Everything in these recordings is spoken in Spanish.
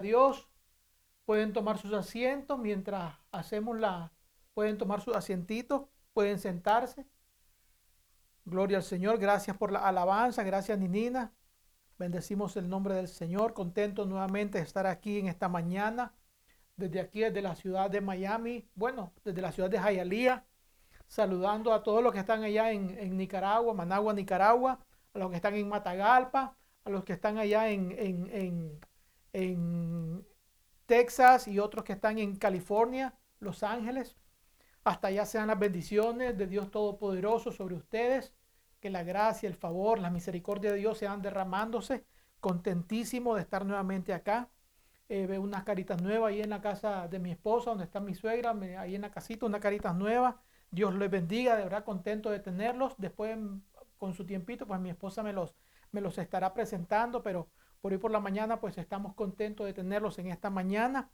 Dios. Pueden tomar sus asientos mientras hacemos la, pueden tomar sus asientitos, pueden sentarse. Gloria al Señor, gracias por la alabanza, gracias Ninina. Bendecimos el nombre del Señor, contento nuevamente de estar aquí en esta mañana, desde aquí, desde la ciudad de Miami, bueno, desde la ciudad de Hialeah, saludando a todos los que están allá en, en Nicaragua, Managua, Nicaragua, a los que están en Matagalpa, a los que están allá en, en, en Texas y otros que están en California, Los Ángeles. Hasta allá sean las bendiciones de Dios Todopoderoso sobre ustedes. Que la gracia, el favor, la misericordia de Dios sean derramándose. Contentísimo de estar nuevamente acá. Eh, veo unas caritas nuevas ahí en la casa de mi esposa, donde está mi suegra, ahí en la casita, unas caritas nuevas. Dios les bendiga, de verdad contento de tenerlos. Después, con su tiempito, pues mi esposa me los, me los estará presentando, pero por hoy por la mañana, pues estamos contentos de tenerlos en esta mañana.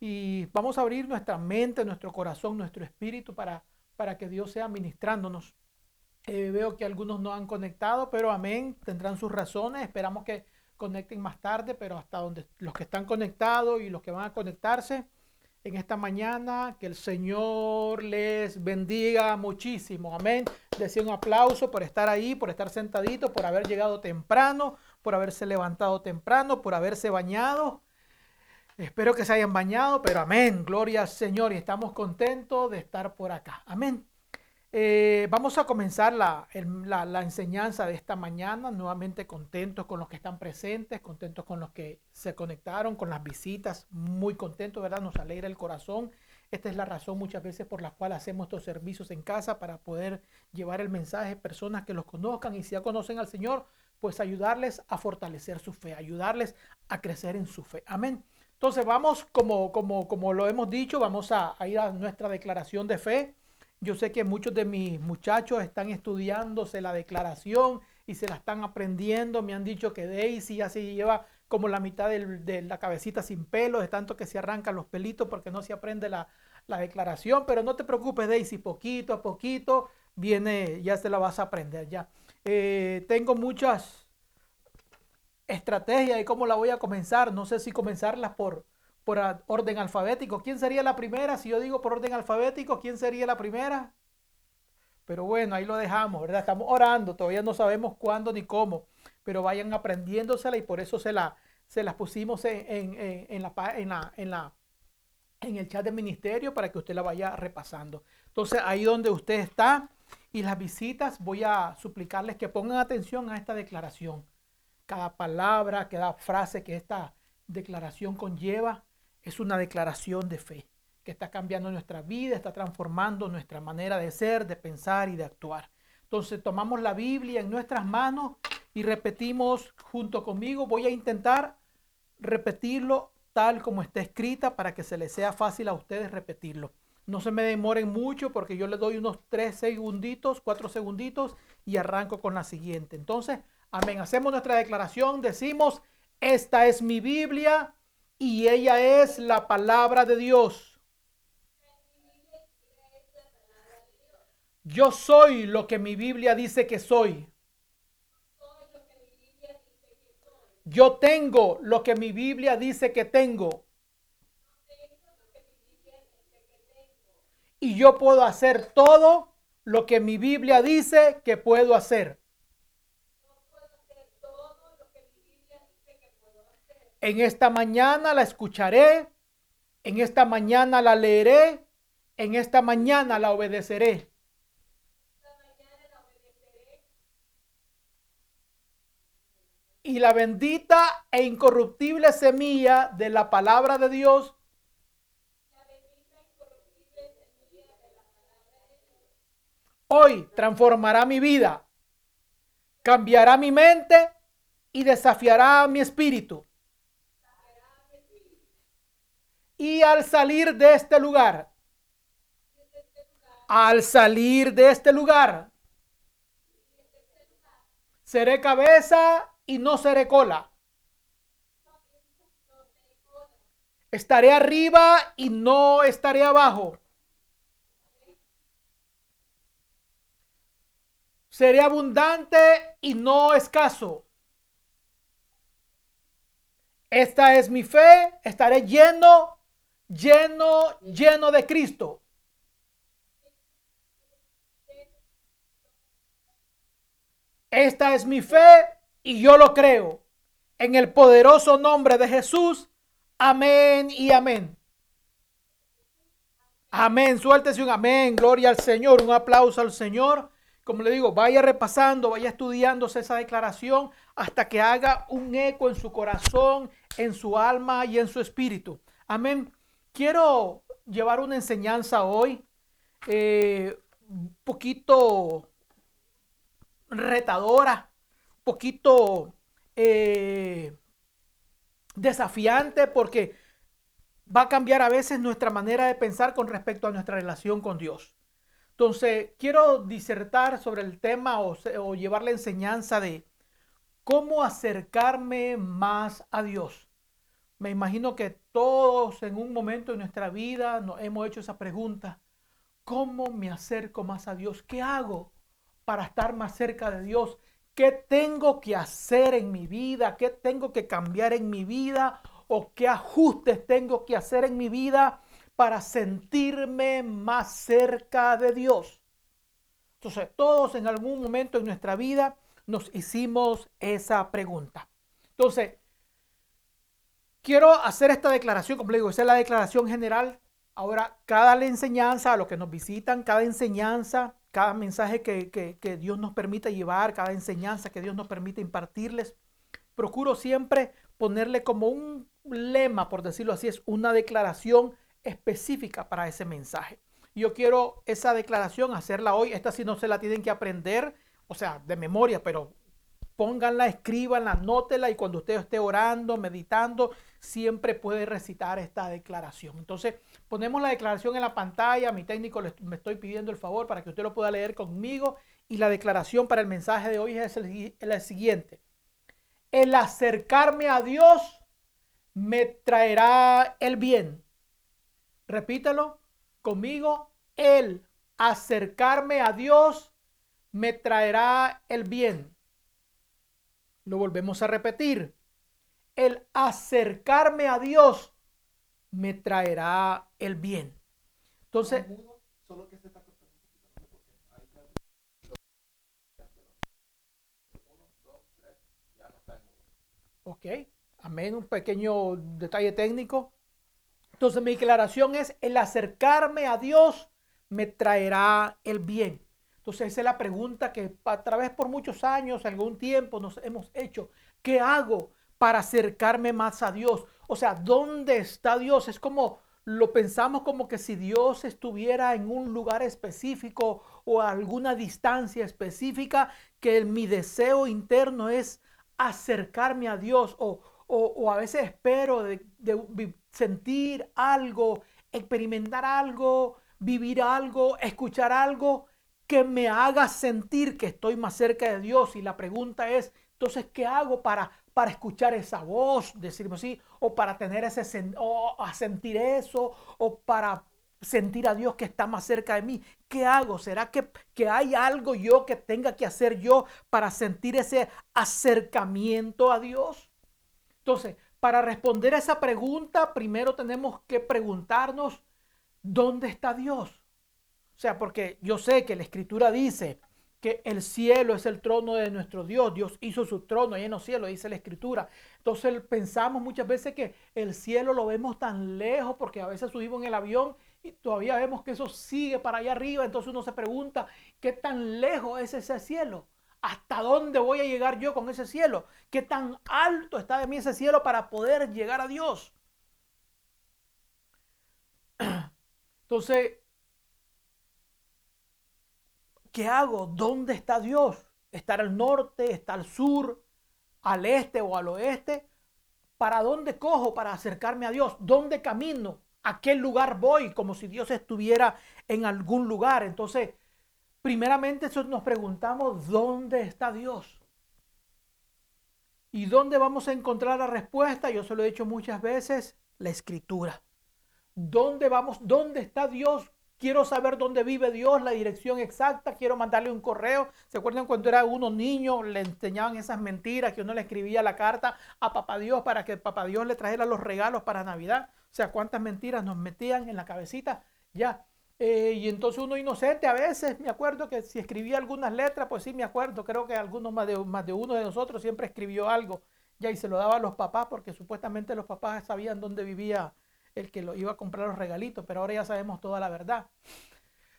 Y vamos a abrir nuestra mente, nuestro corazón, nuestro espíritu para, para que Dios sea ministrándonos. Eh, veo que algunos no han conectado, pero amén, tendrán sus razones. Esperamos que conecten más tarde, pero hasta donde los que están conectados y los que van a conectarse en esta mañana, que el Señor les bendiga muchísimo. Amén. Decía un aplauso por estar ahí, por estar sentadito, por haber llegado temprano, por haberse levantado temprano, por haberse bañado. Espero que se hayan bañado, pero amén, gloria al Señor y estamos contentos de estar por acá. Amén. Eh, vamos a comenzar la, la, enseñanza de esta mañana, nuevamente contentos con los que están presentes, contentos con los que se conectaron, con las visitas, muy contentos, ¿verdad? Nos alegra el corazón. Esta es la razón muchas veces por la cual hacemos estos servicios en casa para poder llevar el mensaje a personas que los conozcan y si ya conocen al Señor, pues ayudarles a fortalecer su fe, ayudarles a crecer en su fe. Amén. Entonces vamos, como, como, como lo hemos dicho, vamos a, ir a nuestra declaración de fe. Yo sé que muchos de mis muchachos están estudiándose la declaración y se la están aprendiendo. Me han dicho que Daisy ya se lleva como la mitad de la cabecita sin pelo, de tanto que se arrancan los pelitos porque no se aprende la, declaración. Pero no te preocupes, Daisy, poquito a poquito viene, ya se la vas a aprender ya. Eh, tengo muchas estrategia y cómo la voy a comenzar. No sé si comenzarlas por, por orden alfabético. ¿Quién sería la primera? Si yo digo por orden alfabético, ¿quién sería la primera? Pero bueno, ahí lo dejamos. Estamos orando, todavía no sabemos cuándo ni cómo, pero vayan aprendiéndosela y por eso se, la, se las pusimos en, en, en, el chat del ministerio para que usted la vaya repasando. Entonces, ahí donde usted está y las visitas, voy a suplicarles que pongan atención a esta declaración cada palabra, cada frase que esta declaración conlleva es una declaración de fe que está cambiando nuestra vida, está transformando nuestra manera de ser, de pensar y de actuar. Entonces tomamos la Biblia en nuestras manos y repetimos junto conmigo. Voy a intentar repetirlo tal como está escrita para que se les sea fácil a ustedes repetirlo. No se me demoren mucho porque yo les doy unos tres segunditos, cuatro segunditos y arranco con la siguiente. Entonces, Amén. Hacemos nuestra declaración, decimos, esta es mi Biblia y ella es la palabra de Dios. Yo soy lo que mi Biblia dice que soy. Yo tengo lo que mi Biblia dice que tengo. Y yo puedo hacer todo lo que mi Biblia dice que puedo hacer. En esta mañana la escucharé, en esta mañana la leeré, en esta mañana la obedeceré. Y la bendita e incorruptible semilla de la palabra de Dios hoy transformará mi vida, cambiará mi mente y desafiará mi espíritu. Y al salir de este lugar, al salir de este lugar, seré cabeza y no seré cola. Estaré arriba y no estaré abajo. Seré abundante y no escaso. Esta es mi fe, estaré lleno, lleno, lleno de Cristo. Esta es mi fe y yo lo creo. En el poderoso nombre de Jesús. Amén y amén. Amén. Suéltese un amén. Gloria al Señor. Un aplauso al Señor. Como le digo, vaya repasando, vaya estudiándose esa declaración hasta que haga un eco en su corazón, en su alma y en su espíritu. Amén. Quiero llevar una enseñanza hoy eh, un poquito retadora, un poquito eh, desafiante porque va a cambiar a veces nuestra manera de pensar con respecto a nuestra relación con Dios. Entonces, quiero disertar sobre el tema o, o llevar la enseñanza de cómo acercarme más a Dios. Me imagino que todos en un momento de nuestra vida nos hemos hecho esa pregunta. ¿Cómo me acerco más a Dios? ¿Qué hago para estar más cerca de Dios? ¿Qué tengo que hacer en mi vida? ¿Qué tengo que cambiar en mi vida? ¿O qué ajustes tengo que hacer en mi vida para sentirme más cerca de Dios? Entonces, todos en algún momento en nuestra vida nos hicimos esa pregunta. Entonces, quiero hacer esta declaración, como le digo, esa es la declaración general. Ahora, cada enseñanza, a los que nos visitan, cada enseñanza cada mensaje que, Dios nos permite llevar, cada enseñanza que Dios nos permite impartirles. Procuro siempre ponerle como un lema, por decirlo así, es una declaración específica para ese mensaje. Yo quiero esa declaración hacerla hoy. Esta sí no se la tienen que aprender, o sea, de memoria, pero pónganla, escríbanla, anótela y cuando usted esté orando, meditando, siempre puede recitar esta declaración. Entonces, ponemos la declaración en la pantalla. Mi técnico me estoy pidiendo el favor para que usted lo pueda leer conmigo. Y la declaración para el mensaje de hoy es el siguiente. El acercarme a Dios me traerá el bien. Repítelo conmigo. El acercarme a Dios me traerá el bien. Lo volvemos a repetir. El acercarme a Dios me traerá el bien. Entonces, Ok, amén, un pequeño detalle técnico. Entonces mi declaración es, el acercarme a Dios me traerá el bien. Entonces esa es la pregunta que a través por muchos años, algún tiempo nos hemos hecho. ¿Qué hago para acercarme más a Dios? O sea, ¿dónde está Dios? Es como lo pensamos como que si Dios estuviera en un lugar específico o a alguna distancia específica, que mi deseo interno es acercarme a Dios o, o, a veces espero de sentir algo, experimentar algo, vivir algo, escuchar algo que me haga sentir que estoy más cerca de Dios. Y la pregunta es, entonces, ¿qué hago para, para escuchar esa voz, decirme así, o para tener ese, o a sentir eso, o para sentir a Dios que está más cerca de mí? ¿Qué hago? ¿Será que, que hay algo yo que tenga que hacer yo para sentir ese acercamiento a Dios? Entonces, para responder a esa pregunta, primero tenemos que preguntarnos, ¿dónde está Dios? O sea, porque yo sé que la escritura dice que el cielo es el trono de nuestro Dios. Dios hizo su trono ahí en los cielos, dice la escritura. Entonces pensamos muchas veces que el cielo lo vemos tan lejos porque a veces subimos en el avión y todavía vemos que eso sigue para allá arriba. Entonces uno se pregunta, ¿qué tan lejos es ese cielo? ¿Hasta dónde voy a llegar yo con ese cielo? ¿Qué tan alto está de mí ese cielo para poder llegar a Dios? Entonces, ¿Qué hago? ¿Dónde está Dios? ¿Está al norte? ¿Está al sur? ¿Al este o al oeste? ¿Para dónde cojo para acercarme a Dios? ¿Dónde camino? ¿A qué lugar voy? Como si Dios estuviera en algún lugar. Entonces, primeramente nos preguntamos, ¿dónde está Dios? ¿Y dónde vamos a encontrar la respuesta? Yo se lo he dicho muchas veces, la escritura. ¿Dónde vamos? ¿Dónde está Dios quiero saber dónde vive Dios, la dirección exacta, quiero mandarle un correo. ¿Se acuerdan cuando era uno niño, le enseñaban esas mentiras que uno le escribía la carta a Papá Dios para que Papá Dios le trajera los regalos para Navidad? O sea, cuántas mentiras nos metían en la cabecita. Ya, eh, y entonces uno inocente a veces, me acuerdo que si escribía algunas letras, pues sí me acuerdo, creo que algunos más de, más de uno de nosotros siempre escribió algo, ya y se lo daba a los papás porque supuestamente los papás sabían dónde vivía el que lo iba a comprar los regalitos, pero ahora ya sabemos toda la verdad.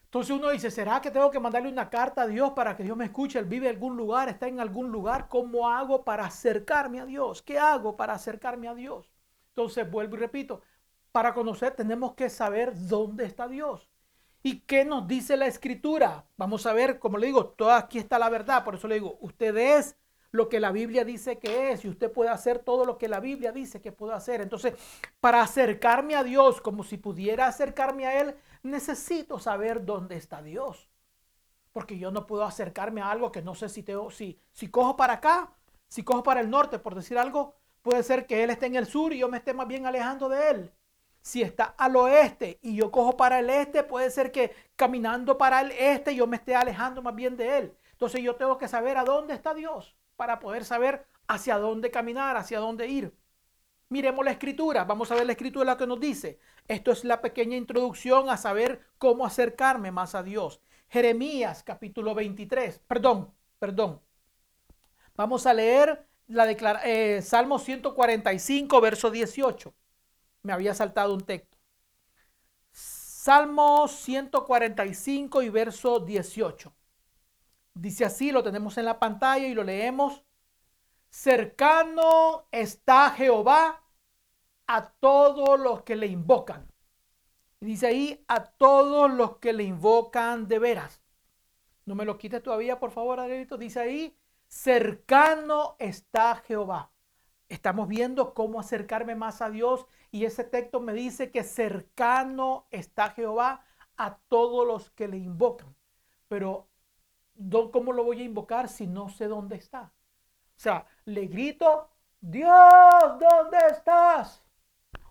Entonces uno dice, ¿será que tengo que mandarle una carta a Dios para que Dios me escuche? Él vive en algún lugar, está en algún lugar. ¿Cómo hago para acercarme a Dios? ¿Qué hago para acercarme a Dios? Entonces vuelvo y repito, para conocer tenemos que saber dónde está Dios. ¿Y qué nos dice la escritura? Vamos a ver, como le digo, todo aquí está la verdad. Por eso le digo, usted es lo que la Biblia dice que es y usted puede hacer todo lo que la Biblia dice que puede hacer. Entonces, para acercarme a Dios, como si pudiera acercarme a Él, necesito saber dónde está Dios. Porque yo no puedo acercarme a algo que no sé si, tengo, si, si cojo para acá, si cojo para el norte, por decir algo, puede ser que Él esté en el sur y yo me esté más bien alejando de Él si está al oeste y yo cojo para el este, puede ser que caminando para el este yo me esté alejando más bien de él. Entonces yo tengo que saber a dónde está Dios para poder saber hacia dónde caminar, hacia dónde ir. Miremos la escritura, vamos a ver la escritura que nos dice. Esto es la pequeña introducción a saber cómo acercarme más a Dios. Jeremías capítulo 23, perdón, perdón. Vamos a leer la eh, Salmo 145, verso 18 me había saltado un texto. Salmo 145 y verso 18. Dice así, lo tenemos en la pantalla y lo leemos. Cercano está Jehová a todos los que le invocan. Dice ahí, a todos los que le invocan de veras. No me lo quites todavía, por favor, Adrielito. Dice ahí, cercano está Jehová. Estamos viendo cómo acercarme más a Dios y ese texto me dice que cercano está Jehová a todos los que le invocan. Pero ¿cómo lo voy a invocar si no sé dónde está? O sea, le grito, Dios, ¿dónde estás?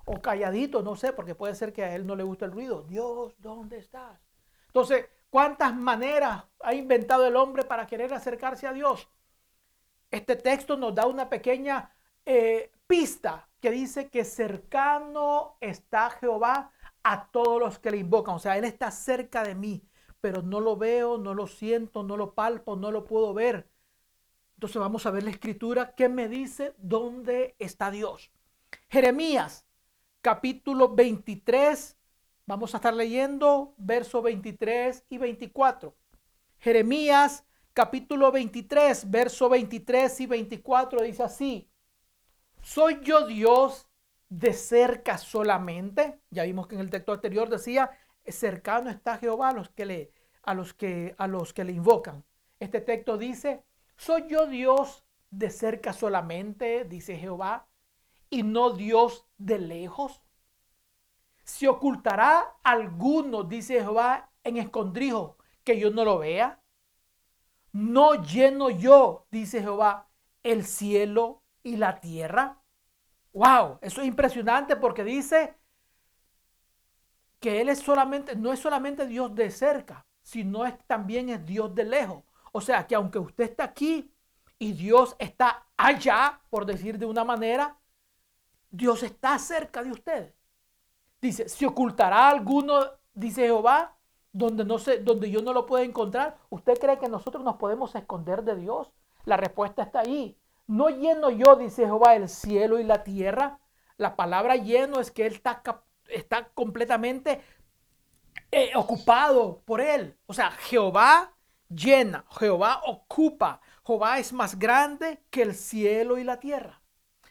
O calladito, no sé, porque puede ser que a él no le guste el ruido. Dios, ¿dónde estás? Entonces, ¿cuántas maneras ha inventado el hombre para querer acercarse a Dios? Este texto nos da una pequeña eh, pista que dice que cercano está Jehová a todos los que le invocan. O sea, Él está cerca de mí, pero no lo veo, no lo siento, no lo palpo, no lo puedo ver. Entonces vamos a ver la escritura que me dice dónde está Dios. Jeremías capítulo 23, vamos a estar leyendo versos 23 y 24. Jeremías capítulo 23, verso 23 y 24 dice así. ¿Soy yo Dios de cerca solamente? Ya vimos que en el texto anterior decía, cercano está Jehová a los que le, a los que, le invocan. Este texto dice, ¿soy yo Dios de cerca solamente? Dice Jehová, y no Dios de lejos. ¿Se ocultará alguno, dice Jehová, en escondrijo que yo no lo vea? ¿No lleno yo, dice Jehová, el cielo y la tierra. Wow, eso es impresionante porque dice que Él es solamente, no es solamente Dios de cerca, sino es, también es Dios de lejos. O sea que aunque usted está aquí y Dios está allá, por decir de una manera, Dios está cerca de usted. Dice, ¿se ocultará alguno, dice Jehová, donde, no sé, donde yo no lo puedo encontrar? ¿Usted cree que nosotros nos podemos esconder de Dios? La respuesta está ahí. No lleno yo, dice Jehová, el cielo y la tierra. La palabra lleno es que Él está, está completamente eh, ocupado por Él. O sea, Jehová llena, Jehová ocupa. Jehová es más grande que el cielo y la tierra.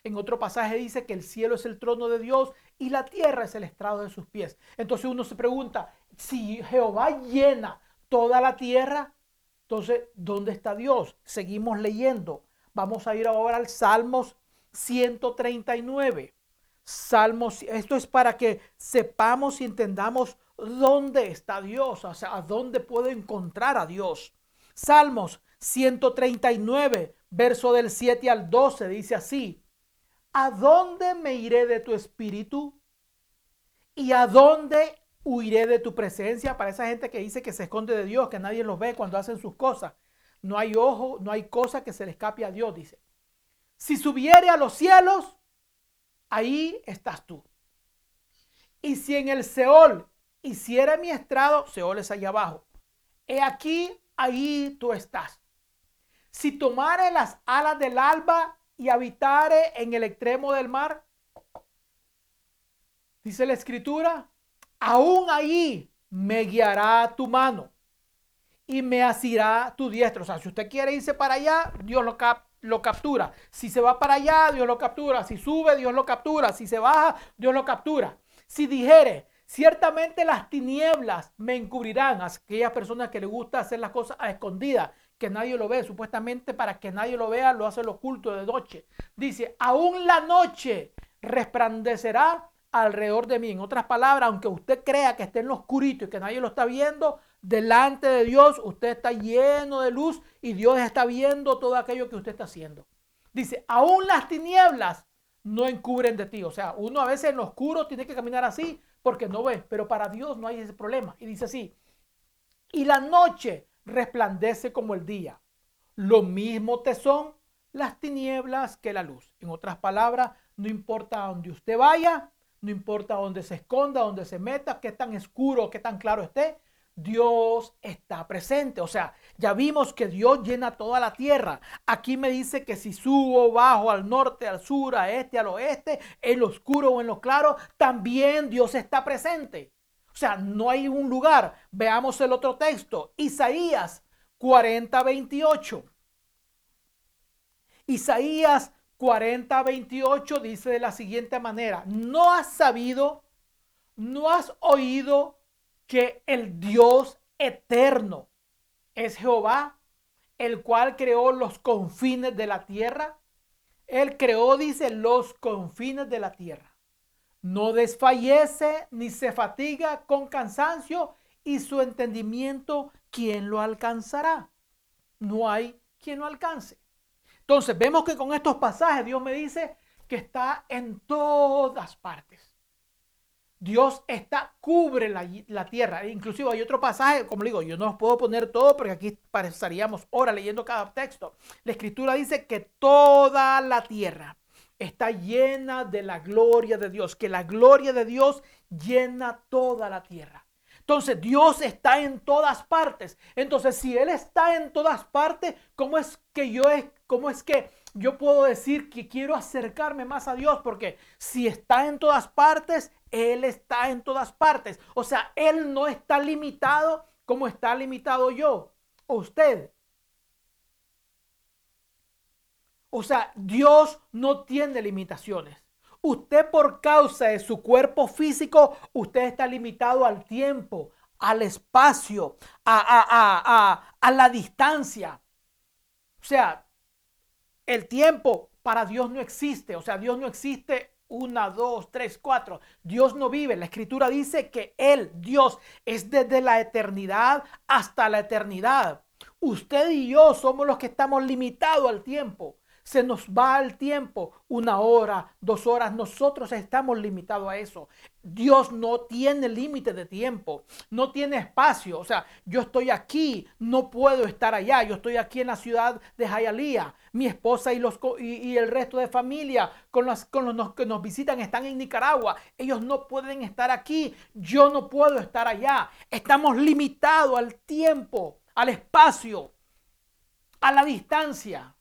En otro pasaje dice que el cielo es el trono de Dios y la tierra es el estrado de sus pies. Entonces uno se pregunta, si Jehová llena toda la tierra, entonces, ¿dónde está Dios? Seguimos leyendo. Vamos a ir ahora al Salmos 139. Salmos, esto es para que sepamos y entendamos dónde está Dios, o sea, a dónde puedo encontrar a Dios. Salmos 139, verso del 7 al 12, dice así, ¿a dónde me iré de tu espíritu? ¿Y a dónde huiré de tu presencia. Para esa gente que dice que se esconde de Dios, que nadie los ve cuando hacen sus cosas. No hay ojo, no hay cosa que se le escape a Dios, dice. Si subiere a los cielos, ahí estás tú. Y si en el Seol hiciera mi estrado, Seol es allá abajo. He aquí, ahí tú estás. Si tomare las alas del alba y habitare en el extremo del mar, dice la escritura, aún ahí me guiará tu mano y me asirá tu diestra. O sea, si usted quiere irse para allá, Dios lo, lo captura. Si se va para allá, Dios lo captura. Si sube, Dios lo captura. Si se baja, Dios lo captura. Si dijere, ciertamente las tinieblas me encubrirán. A aquellas personas que les gusta hacer las cosas a escondidas, que nadie lo ve, supuestamente para que nadie lo vea, lo hace lo oculto de noche. Dice, aún la noche resplandecerá alrededor de mí. En otras palabras, aunque usted crea que esté en lo oscurito y que nadie lo está viendo, delante de Dios usted está lleno de luz y Dios está viendo todo aquello que usted está haciendo. Dice, aún las tinieblas no encubren de ti. O sea, uno a veces en lo oscuro tiene que caminar así porque no ve, pero para Dios no hay ese problema. Y dice así, y la noche resplandece como el día. Lo mismo te son las tinieblas que la luz. En otras palabras, no importa a dónde usted vaya, no importa dónde se esconda, dónde se meta, qué tan oscuro, qué tan claro esté, Dios está presente. O sea, ya vimos que Dios llena toda la tierra. Aquí me dice que si subo, bajo, al norte, al sur, a este, al oeste, en lo oscuro o en lo claro, también Dios está presente. O sea, no hay un lugar. Veamos el otro texto. Isaías 40, 28. Isaías 40, 28 dice de la siguiente manera, no has sabido, no has oído que el Dios eterno es Jehová, el cual creó los confines de la tierra. Él creó, dice, los confines de la tierra. No desfallece ni se fatiga con cansancio y su entendimiento, ¿quién lo alcanzará? No hay quien lo alcance. Entonces vemos que con estos pasajes Dios me dice que está en todas partes. Dios está, cubre la, tierra. Inclusive hay otro pasaje, como digo, yo no os puedo poner todo porque aquí pasaríamos horas leyendo cada texto. La escritura dice que toda la tierra está llena de la gloria de Dios, que la gloria de Dios llena toda la tierra. Entonces Dios está en todas partes. Entonces si Él está en todas partes, ¿cómo es que yo es, cómo es que yo puedo decir que quiero acercarme más a Dios? Porque si está en todas partes, Él está en todas partes. O sea, Él no está limitado como está limitado yo usted. O sea, Dios no tiene limitaciones. Usted por causa de su cuerpo físico, usted está limitado al tiempo, al espacio, a, a, la distancia. O sea, el tiempo para Dios no existe. O sea, Dios no existe una, dos, tres, cuatro. Dios no vive. La escritura dice que Él, Dios, es desde la eternidad hasta la eternidad. Usted y yo somos los que estamos limitados al tiempo se nos va el tiempo, una hora, dos horas, nosotros estamos limitados a eso. Dios no tiene límite de tiempo, no tiene espacio. O sea, yo estoy aquí, no puedo estar allá. Yo estoy aquí en la ciudad de Jayalía. Mi esposa y, los, y, el resto de familia con los, con los que nos visitan están en Nicaragua. Ellos no pueden estar aquí. Yo no puedo estar allá. Estamos limitados al tiempo, al espacio, a la distancia.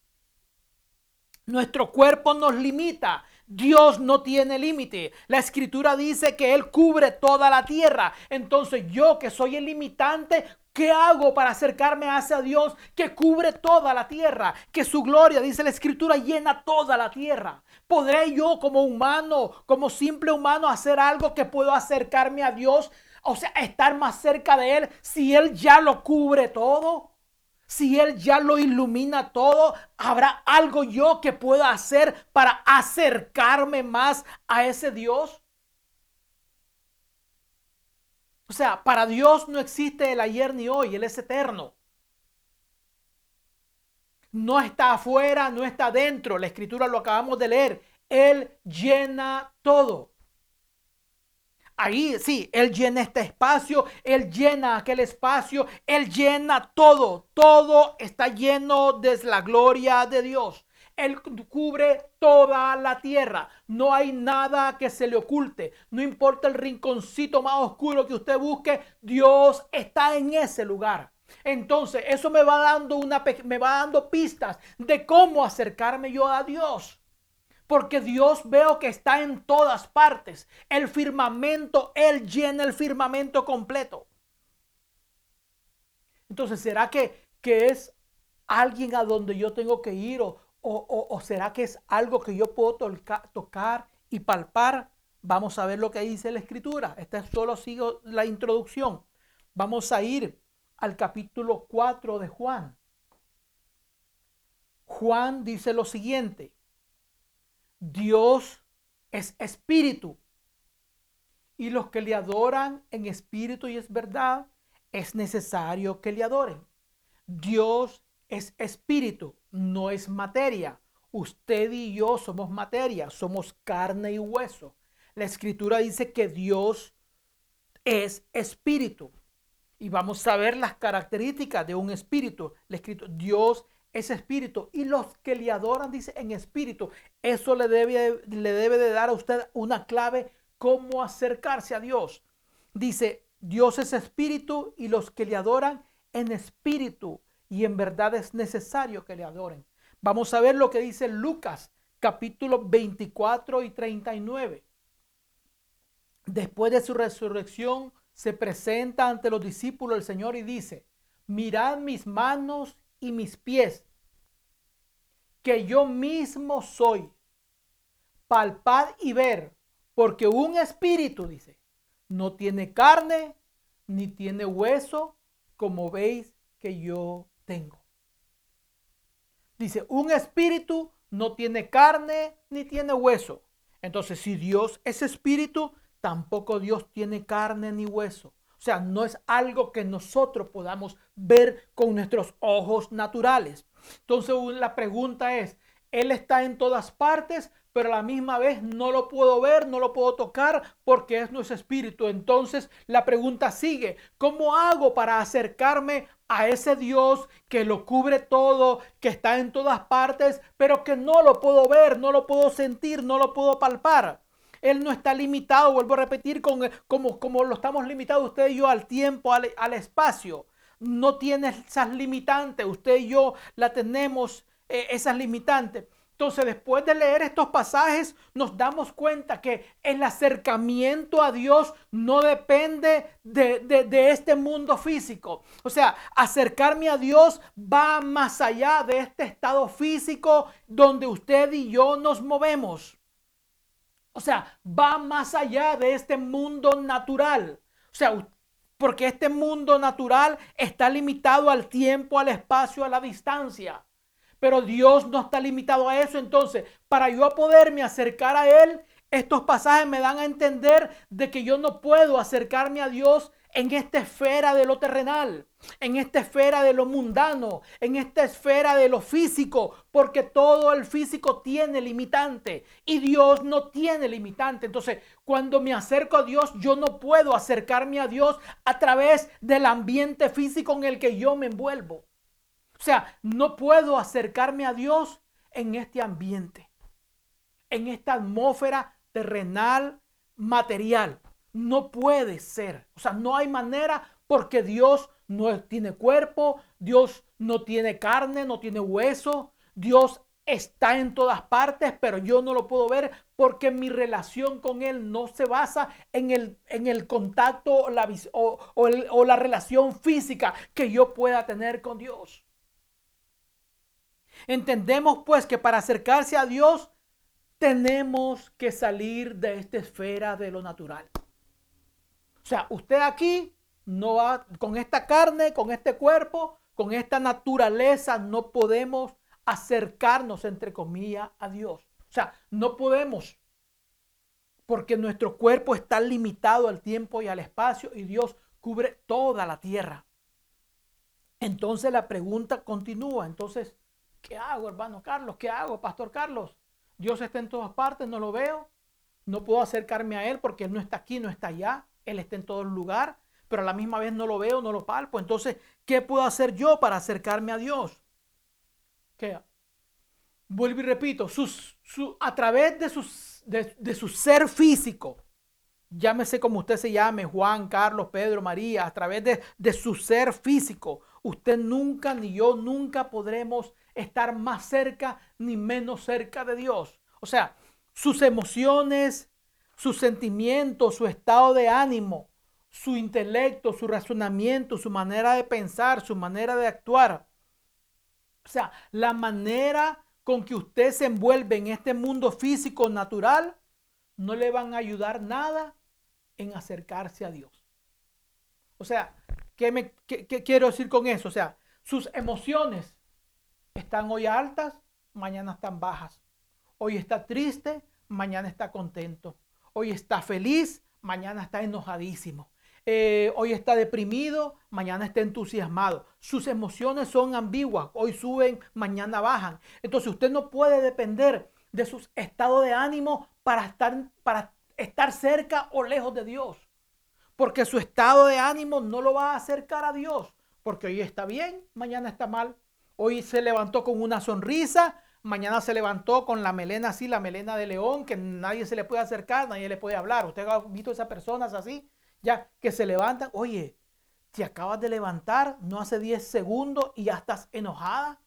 Nuestro cuerpo nos limita. Dios no tiene límite. La escritura dice que Él cubre toda la tierra. Entonces yo que soy el limitante, ¿qué hago para acercarme hacia Dios que cubre toda la tierra? Que su gloria, dice la escritura, llena toda la tierra. ¿Podré yo como humano, como simple humano, hacer algo que puedo acercarme a Dios? O sea, estar más cerca de Él si Él ya lo cubre todo. Si Él ya lo ilumina todo, ¿habrá algo yo que pueda hacer para acercarme más a ese Dios? O sea, para Dios no existe el ayer ni hoy, Él es eterno. No está afuera, no está dentro. La escritura lo acabamos de leer. Él llena todo. Ahí sí, Él llena este espacio, Él llena aquel espacio, Él llena todo, todo está lleno de la gloria de Dios. Él cubre toda la tierra. No hay nada que se le oculte. No importa el rinconcito más oscuro que usted busque, Dios está en ese lugar. Entonces, eso me va dando una me va dando pistas de cómo acercarme yo a Dios. Porque Dios veo que está en todas partes. El firmamento, Él llena el firmamento completo. Entonces, ¿será que, que es alguien a donde yo tengo que ir o, o, será que es algo que yo puedo tocar y palpar? Vamos a ver lo que dice la escritura. Esta es solo sigo la introducción. Vamos a ir al capítulo 4 de Juan. Juan dice lo siguiente. Dios es espíritu. Y los que le adoran en espíritu y es verdad, es necesario que le adoren. Dios es espíritu, no es materia. Usted y yo somos materia, somos carne y hueso. La escritura dice que Dios es espíritu. Y vamos a ver las características de un espíritu. La escritura, Dios es espíritu. Y los que le adoran, dice, en espíritu. Eso le debe, le debe de dar a usted una clave cómo acercarse a Dios. Dice, Dios es espíritu y los que le adoran en espíritu y en verdad es necesario que le adoren. Vamos a ver lo que dice Lucas capítulo 24 y 39. Después de su resurrección se presenta ante los discípulos del Señor y dice, mirad mis manos y mis pies, que yo mismo soy. Palpad y ver, porque un espíritu, dice, no tiene carne ni tiene hueso, como veis que yo tengo. Dice, un espíritu no tiene carne ni tiene hueso. Entonces, si Dios es espíritu, tampoco Dios tiene carne ni hueso. O sea, no es algo que nosotros podamos ver con nuestros ojos naturales. Entonces, la pregunta es, Él está en todas partes, pero a la misma vez no lo puedo ver, no lo puedo tocar porque es nuestro espíritu. Entonces la pregunta sigue, ¿cómo hago para acercarme a ese Dios que lo cubre todo, que está en todas partes, pero que no lo puedo ver, no lo puedo sentir, no lo puedo palpar? Él no está limitado, vuelvo a repetir, con, como, como lo estamos limitados usted y yo al tiempo, al, al espacio. No tiene esas limitantes, usted y yo la tenemos, eh, esas limitantes. Entonces, después de leer estos pasajes, nos damos cuenta que el acercamiento a Dios no depende de, este mundo físico. O sea, acercarme a Dios va más allá de este estado físico donde usted y yo nos movemos. O sea, va más allá de este mundo natural. O sea, porque este mundo natural está limitado al tiempo, al espacio, a la distancia. Pero Dios no está limitado a eso. Entonces, para yo poderme acercar a Él, estos pasajes me dan a entender de que yo no puedo acercarme a Dios en esta esfera de lo terrenal, en esta esfera de lo mundano, en esta esfera de lo físico, porque todo el físico tiene limitante y Dios no tiene limitante. Entonces, cuando me acerco a Dios, yo no puedo acercarme a Dios a través del ambiente físico en el que yo me envuelvo. O sea, no puedo acercarme a Dios en este ambiente, en esta atmósfera terrenal, material. No puede ser. O sea, no hay manera porque Dios no tiene cuerpo, Dios no tiene carne, no tiene hueso, Dios está en todas partes, pero yo no lo puedo ver porque mi relación con Él no se basa en el, en el contacto la, o, o la relación física que yo pueda tener con Dios. Entendemos pues que para acercarse a Dios tenemos que salir de esta esfera de lo natural. O sea, usted aquí no va con esta carne, con este cuerpo, con esta naturaleza, no podemos acercarnos, entre comillas, a Dios. O sea, no podemos, porque nuestro cuerpo está limitado al tiempo y al espacio y Dios cubre toda la tierra. Entonces la pregunta continúa. Entonces, ¿Qué hago, hermano Carlos? ¿Qué hago, Pastor Carlos? Dios está en todas partes, no lo veo. No puedo acercarme a Él porque Él no está aquí, no está allá. Él está en todo el lugar, pero a la misma vez no lo veo, no lo palpo. Entonces, ¿qué puedo hacer yo para acercarme a Dios? ¿Qué? Vuelvo y repito, sus, su, a través de, sus, de, su ser físico, llámese como usted se llame, Juan, Carlos, Pedro, María, a través de, de su ser físico, usted nunca ni yo nunca podremos estar más cerca ni menos cerca de Dios. O sea, sus emociones, sus sentimientos, su estado de ánimo, su intelecto, su razonamiento, su manera de pensar, su manera de actuar. O sea, la manera con que usted se envuelve en este mundo físico natural no le van a ayudar nada en acercarse a Dios. O sea, ¿qué, me, qué quiero decir con eso? O sea, sus emociones están hoy altas, mañana están bajas. Hoy está triste, mañana está contento. Hoy está feliz, mañana está enojadísimo. Eh, hoy está deprimido, mañana está entusiasmado. Sus emociones son ambiguas, hoy suben, mañana bajan. Entonces usted no puede depender de sus estados de ánimo para estar, para estar cerca o lejos de Dios. Porque su estado de ánimo no lo va a acercar a Dios. Porque hoy está bien, mañana está mal. Hoy se levantó con una sonrisa, mañana se levantó con la melena así, la melena de león, que nadie se le puede acercar, nadie le puede hablar. Usted ha visto esas personas así, ya que se levantan. Oye, te acabas de levantar, no hace 10 segundos y ya estás enojada.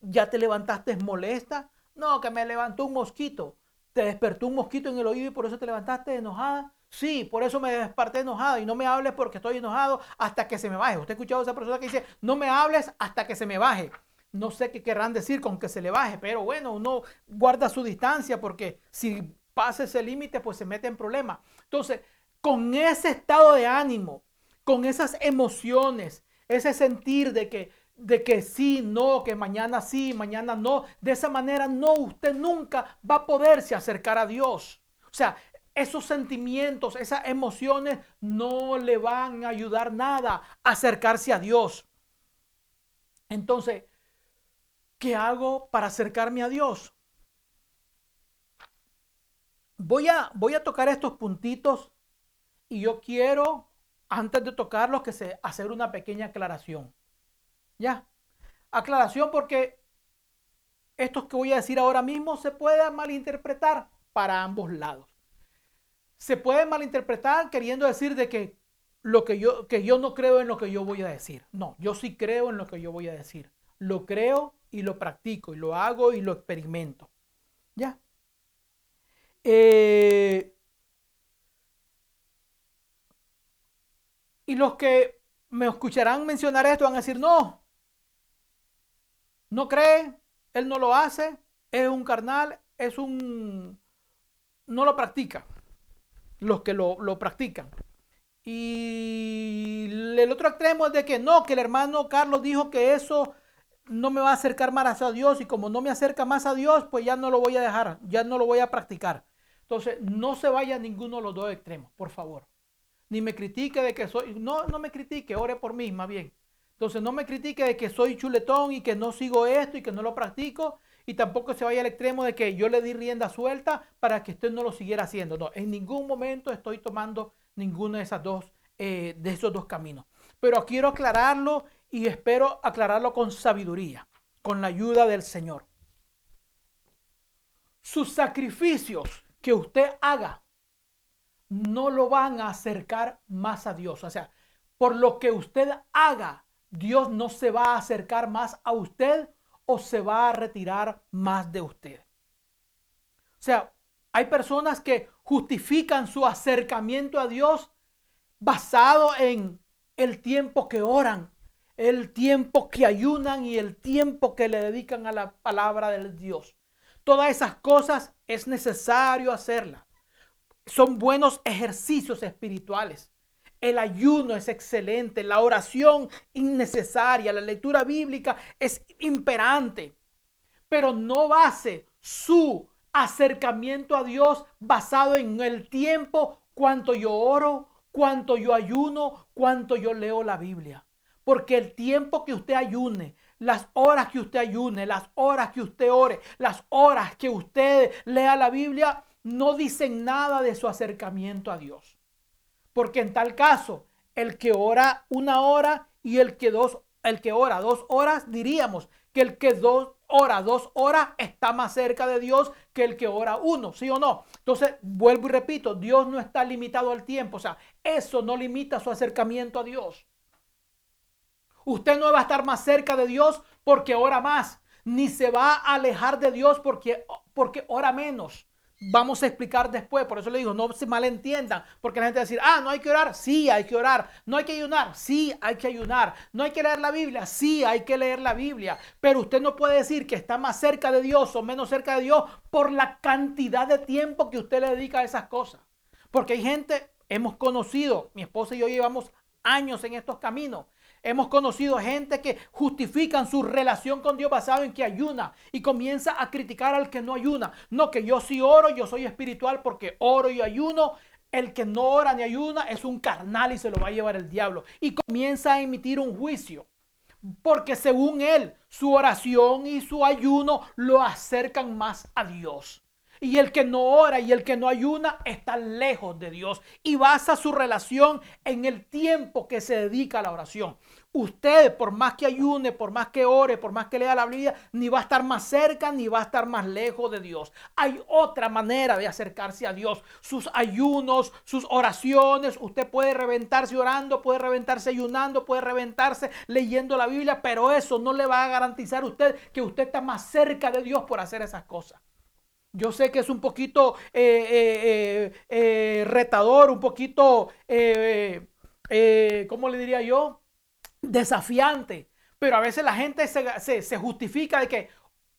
Ya te levantaste molesta. No, que me levantó un mosquito. Te despertó un mosquito en el oído y por eso te levantaste enojada. Sí, por eso me desperté enojada y no me hables porque estoy enojado hasta que se me baje. Usted ha escuchado a esa persona que dice, no me hables hasta que se me baje. No sé qué querrán decir con que se le baje, pero bueno, uno guarda su distancia porque si pasa ese límite, pues se mete en problemas. Entonces, con ese estado de ánimo, con esas emociones, ese sentir de que, de que sí, no, que mañana sí, mañana no, de esa manera no, usted nunca va a poderse acercar a Dios. O sea, esos sentimientos, esas emociones no le van a ayudar nada a acercarse a Dios. Entonces, ¿qué hago para acercarme a Dios? Voy a, voy a tocar estos puntitos y yo quiero, antes de tocarlos, que hacer una pequeña aclaración. ¿Ya? Aclaración porque estos que voy a decir ahora mismo se pueden malinterpretar para ambos lados se puede malinterpretar queriendo decir de que lo que yo que yo no creo en lo que yo voy a decir. No, yo sí creo en lo que yo voy a decir. Lo creo y lo practico y lo hago y lo experimento. ¿Ya? Eh, y los que me escucharán mencionar esto van a decir, no, no cree, él no lo hace, es un carnal, es un, no lo practica los que lo, practican. Y el otro extremo es de que no, que el hermano Carlos dijo que eso no me va a acercar más a Dios y como no me acerca más a Dios, pues ya no lo voy a dejar, ya no lo voy a practicar. Entonces, no se vaya a ninguno de los dos extremos, por favor. Ni me critique de que soy, no, no me critique, ore por mí, más bien. Entonces, no me critique de que soy chuletón y que no sigo esto y que no lo practico y tampoco se vaya al extremo de que yo le di rienda suelta para que usted no lo siguiera haciendo. No, en ningún momento estoy tomando ninguno de, esas dos, eh, de esos dos caminos. Pero quiero aclararlo y espero aclararlo con sabiduría, con la ayuda del Señor. Sus sacrificios que usted haga no lo van a acercar más a Dios. O sea, por lo que usted haga, Dios no se va a acercar más a usted o se va a retirar más de usted. O sea, hay personas que justifican su acercamiento a Dios basado en el tiempo que oran, el tiempo que ayunan y el tiempo que le dedican a la palabra del Dios. Todas esas cosas es necesario hacerlas. Son buenos ejercicios espirituales. El ayuno es excelente, la oración innecesaria, la lectura bíblica es imperante, pero no base su acercamiento a Dios basado en el tiempo, cuánto yo oro, cuánto yo ayuno, cuánto yo leo la Biblia. Porque el tiempo que usted ayune, las horas que usted ayune, las horas que usted ore, las horas que usted lea la Biblia, no dicen nada de su acercamiento a Dios. Porque en tal caso, el que ora una hora y el que dos, el que ora dos horas, diríamos que el que dos ora dos horas está más cerca de Dios que el que ora uno, ¿sí o no? Entonces, vuelvo y repito, Dios no está limitado al tiempo, o sea, eso no limita su acercamiento a Dios. Usted no va a estar más cerca de Dios porque ora más, ni se va a alejar de Dios porque, porque ora menos. Vamos a explicar después, por eso le digo, no se malentiendan, porque la gente va a decir, ah, no hay que orar, sí, hay que orar, no hay que ayunar, sí, hay que ayunar, no hay que leer la Biblia, sí, hay que leer la Biblia, pero usted no puede decir que está más cerca de Dios o menos cerca de Dios por la cantidad de tiempo que usted le dedica a esas cosas. Porque hay gente, hemos conocido, mi esposa y yo llevamos años en estos caminos, Hemos conocido gente que justifican su relación con Dios basado en que ayuna y comienza a criticar al que no ayuna. No, que yo sí oro, yo soy espiritual porque oro y ayuno. El que no ora ni ayuna es un carnal y se lo va a llevar el diablo. Y comienza a emitir un juicio. Porque según él, su oración y su ayuno lo acercan más a Dios. Y el que no ora y el que no ayuna está lejos de Dios y basa su relación en el tiempo que se dedica a la oración. Usted, por más que ayune, por más que ore, por más que lea la Biblia, ni va a estar más cerca ni va a estar más lejos de Dios. Hay otra manera de acercarse a Dios. Sus ayunos, sus oraciones. Usted puede reventarse orando, puede reventarse ayunando, puede reventarse leyendo la Biblia, pero eso no le va a garantizar a usted que usted está más cerca de Dios por hacer esas cosas. Yo sé que es un poquito eh, eh, eh, retador, un poquito, ¿cómo le diría yo? Desafiante. Pero a veces la gente se, justifica de que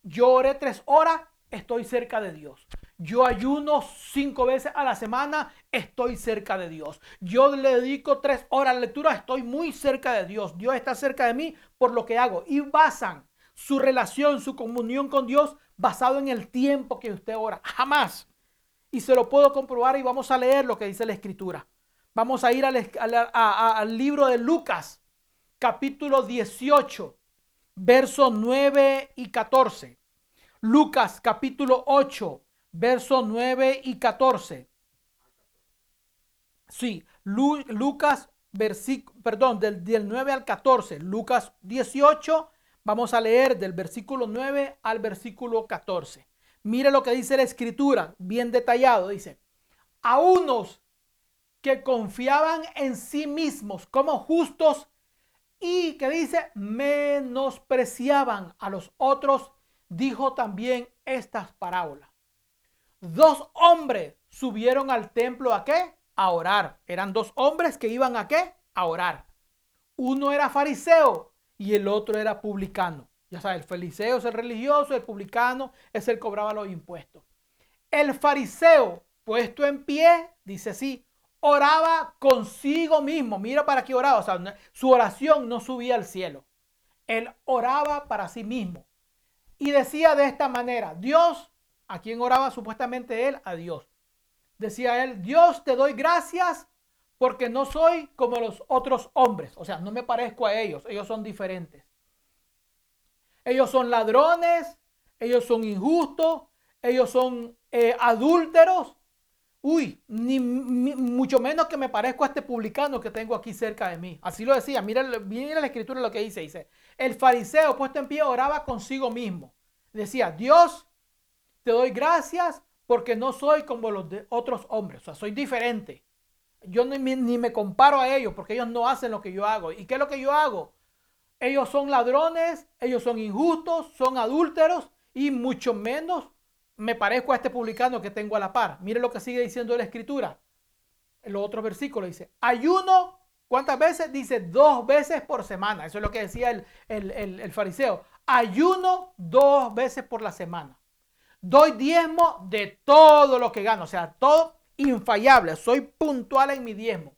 yo oré tres horas, estoy cerca de Dios. Yo ayuno cinco veces a la semana, estoy cerca de Dios. Yo le dedico tres horas a lectura, estoy muy cerca de Dios. Dios está cerca de mí por lo que hago. Y basan su relación, su comunión con Dios basado en el tiempo que usted ora. Jamás. Y se lo puedo comprobar y vamos a leer lo que dice la escritura. Vamos a ir al, libro de Lucas, capítulo 18, versos 9 y 14. Lucas, capítulo 8, versos 9 y 14. Sí, Lucas, versículo, perdón, del, del 9 al 14. Lucas 18, Vamos a leer del versículo 9 al versículo 14. Mire lo que dice la escritura, bien detallado. Dice, a unos que confiaban en sí mismos como justos y que dice, menospreciaban a los otros, dijo también estas parábolas. Dos hombres subieron al templo a qué? A orar. Eran dos hombres que iban a qué? A orar. Uno era fariseo y el otro era publicano. Ya sabes, el fariseo es el religioso, el publicano es el que cobraba los impuestos. El fariseo, puesto en pie, dice así, oraba consigo mismo. Mira para qué oraba. O sea, su oración no subía al cielo. Él oraba para sí mismo. Y decía de esta manera, Dios, ¿a quién oraba supuestamente él? A Dios. Decía él, Dios, te doy gracias porque no soy como los otros hombres. O sea, no me parezco a ellos. Ellos son diferentes. Ellos son ladrones, ellos son injustos, ellos son eh, adúlteros. Uy, ni, mucho menos que me parezco a este publicano que tengo aquí cerca de mí. Así lo decía. Mira, mira la escritura lo que dice. Dice, el fariseo puesto en pie oraba consigo mismo. Decía, Dios, te doy gracias porque no soy como los otros hombres. O sea, soy diferente. Yo ni, me comparo a ellos porque ellos no hacen lo que yo hago. ¿Y qué es lo que yo hago? Ellos son ladrones, ellos son injustos, son adúlteros y mucho menos me parezco a este publicano que tengo a la par. Mire lo que sigue diciendo la escritura. En los otros versículos dice, ayuno, ¿cuántas veces? Dice dos veces por semana. Eso es lo que decía el, el fariseo. Ayuno dos veces por la semana. Doy diezmo de todo lo que gano. O sea, todo infallable, soy puntual en mi diezmo.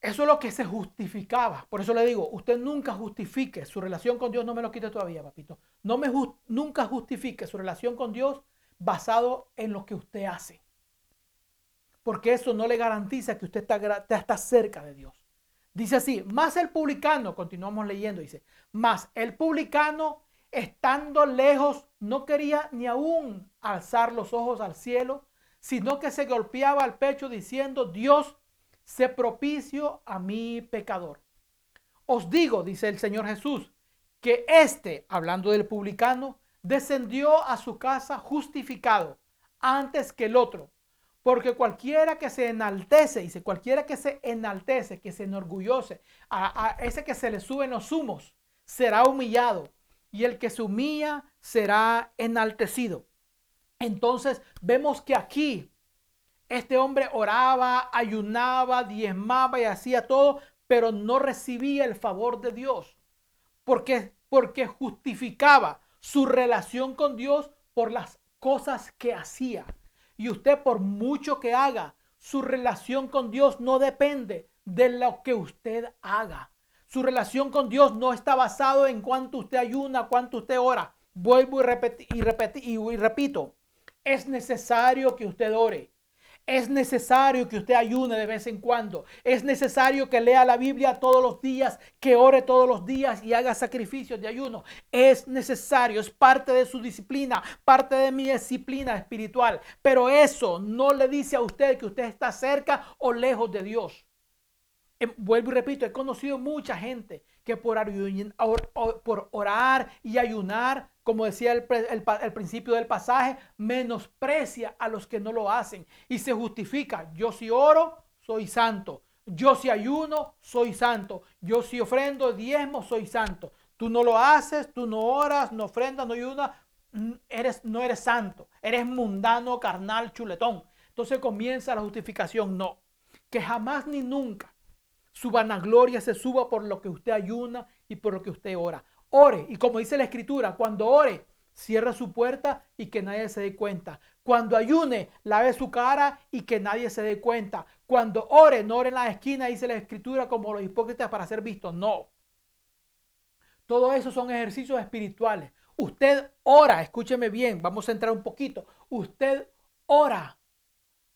Eso es lo que se justificaba. Por eso le digo, usted nunca justifique su relación con Dios, no me lo quite todavía, papito. No me nunca justifique su relación con Dios basado en lo que usted hace. Porque eso no le garantiza que usted está, está cerca de Dios. Dice así, más el publicano, continuamos leyendo, dice, más el publicano estando lejos no quería ni aún alzar los ojos al cielo, sino que se golpeaba al pecho diciendo, Dios, sé propicio a mi pecador. Os digo, dice el Señor Jesús, que éste, hablando del publicano, descendió a su casa justificado antes que el otro. Porque cualquiera que se enaltece, dice, cualquiera que se enaltece, que se enorgullece, a, a ese que se le suben los humos, será humillado. Y el que se humilla será enaltecido. Entonces vemos que aquí este hombre oraba, ayunaba, diezmaba y hacía todo, pero no recibía el favor de Dios. Porque, porque justificaba su relación con Dios por las cosas que hacía. Y usted por mucho que haga, su relación con Dios no depende de lo que usted haga. Su relación con Dios no está basado en cuánto usted ayuna, cuánto usted ora. Vuelvo y, repeti, y, y repito, es necesario que usted ore. Es necesario que usted ayune de vez en cuando. Es necesario que lea la Biblia todos los días, que ore todos los días y haga sacrificios de ayuno. Es necesario, es parte de su disciplina, parte de mi disciplina espiritual. Pero eso no le dice a usted que usted está cerca o lejos de Dios. Em, vuelvo y repito, he conocido mucha gente que por, orar y ayunar como decía el, principio del pasaje, menosprecia a los que no lo hacen y se justifica. Yo si oro, soy santo. Yo si ayuno, soy santo. Yo si ofrendo diezmo, soy santo. Tú no lo haces, tú no oras, no ofrendas, no ayunas, eres, no eres santo. Eres mundano, carnal, chuletón. Entonces comienza la justificación. No, que jamás ni nunca su vanagloria se suba por lo que usted ayuna y por lo que usted ora. Ore. Y como dice la escritura, cuando ore, cierra su puerta y que nadie se dé cuenta. Cuando ayune, lave su cara y que nadie se dé cuenta. Cuando ore, no ore en la esquina, dice la escritura, como los hipócritas para ser vistos. No. Todo eso son ejercicios espirituales. Usted ora, escúcheme bien, vamos a entrar un poquito. Usted ora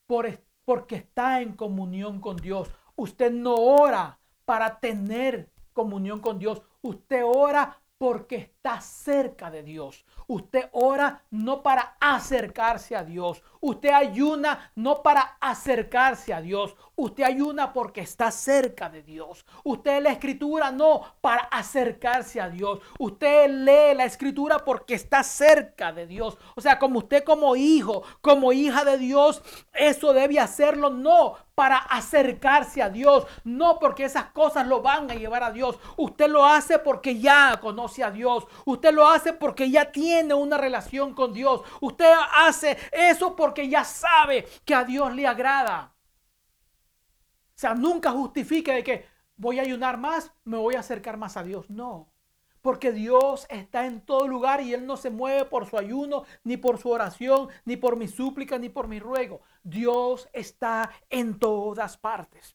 por, porque está en comunión con Dios. Usted no ora para tener comunión con Dios. Usted ora porque está cerca de Dios. Usted ora no para acercarse a Dios. Usted ayuna no para acercarse a Dios. Usted ayuna porque está cerca de Dios. Usted la escritura no para acercarse a Dios. Usted lee la escritura porque está cerca de Dios. O sea, como usted como hijo, como hija de Dios, eso debe hacerlo no para acercarse a Dios, no porque esas cosas lo van a llevar a Dios. Usted lo hace porque ya conoce a Dios. Usted lo hace porque ya tiene una relación con Dios. Usted hace eso porque ya sabe que a Dios le agrada. O sea, nunca justifique de que voy a ayunar más, me voy a acercar más a Dios. No. Porque Dios está en todo lugar y Él no se mueve por su ayuno, ni por su oración, ni por mi súplica, ni por mi ruego. Dios está en todas partes.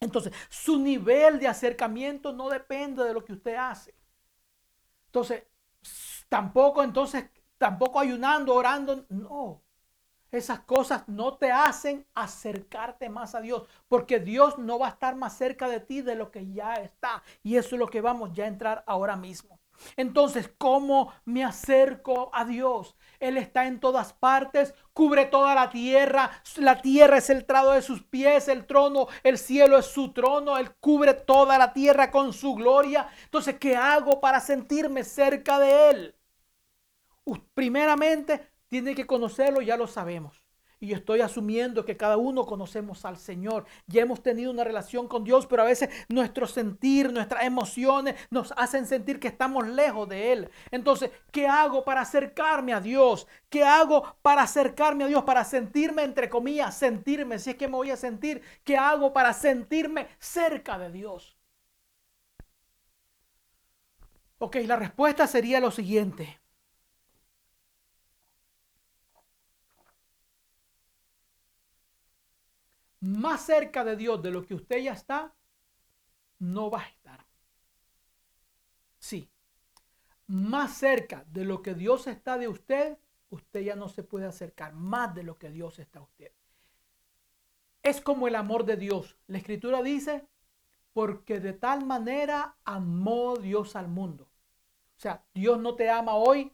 Entonces, su nivel de acercamiento no depende de lo que usted hace. Entonces, tampoco, entonces, tampoco ayunando, orando, no. Esas cosas no te hacen acercarte más a Dios, porque Dios no va a estar más cerca de ti de lo que ya está. Y eso es lo que vamos ya a entrar ahora mismo. Entonces, ¿cómo me acerco a Dios? Él está en todas partes, cubre toda la tierra. La tierra es el trado de sus pies, el trono, el cielo es su trono. Él cubre toda la tierra con su gloria. Entonces, ¿qué hago para sentirme cerca de Él? Primeramente, tiene que conocerlo, ya lo sabemos. Y yo estoy asumiendo que cada uno conocemos al Señor. Ya hemos tenido una relación con Dios, pero a veces nuestro sentir, nuestras emociones nos hacen sentir que estamos lejos de Él. Entonces, ¿qué hago para acercarme a Dios? ¿Qué hago para acercarme a Dios? Para sentirme, entre comillas, sentirme, si es que me voy a sentir. ¿Qué hago para sentirme cerca de Dios? Ok, la respuesta sería lo siguiente. Más cerca de Dios de lo que usted ya está, no va a estar. Sí, más cerca de lo que Dios está de usted, usted ya no se puede acercar más de lo que Dios está a usted. Es como el amor de Dios. La escritura dice, porque de tal manera amó Dios al mundo. O sea, Dios no te ama hoy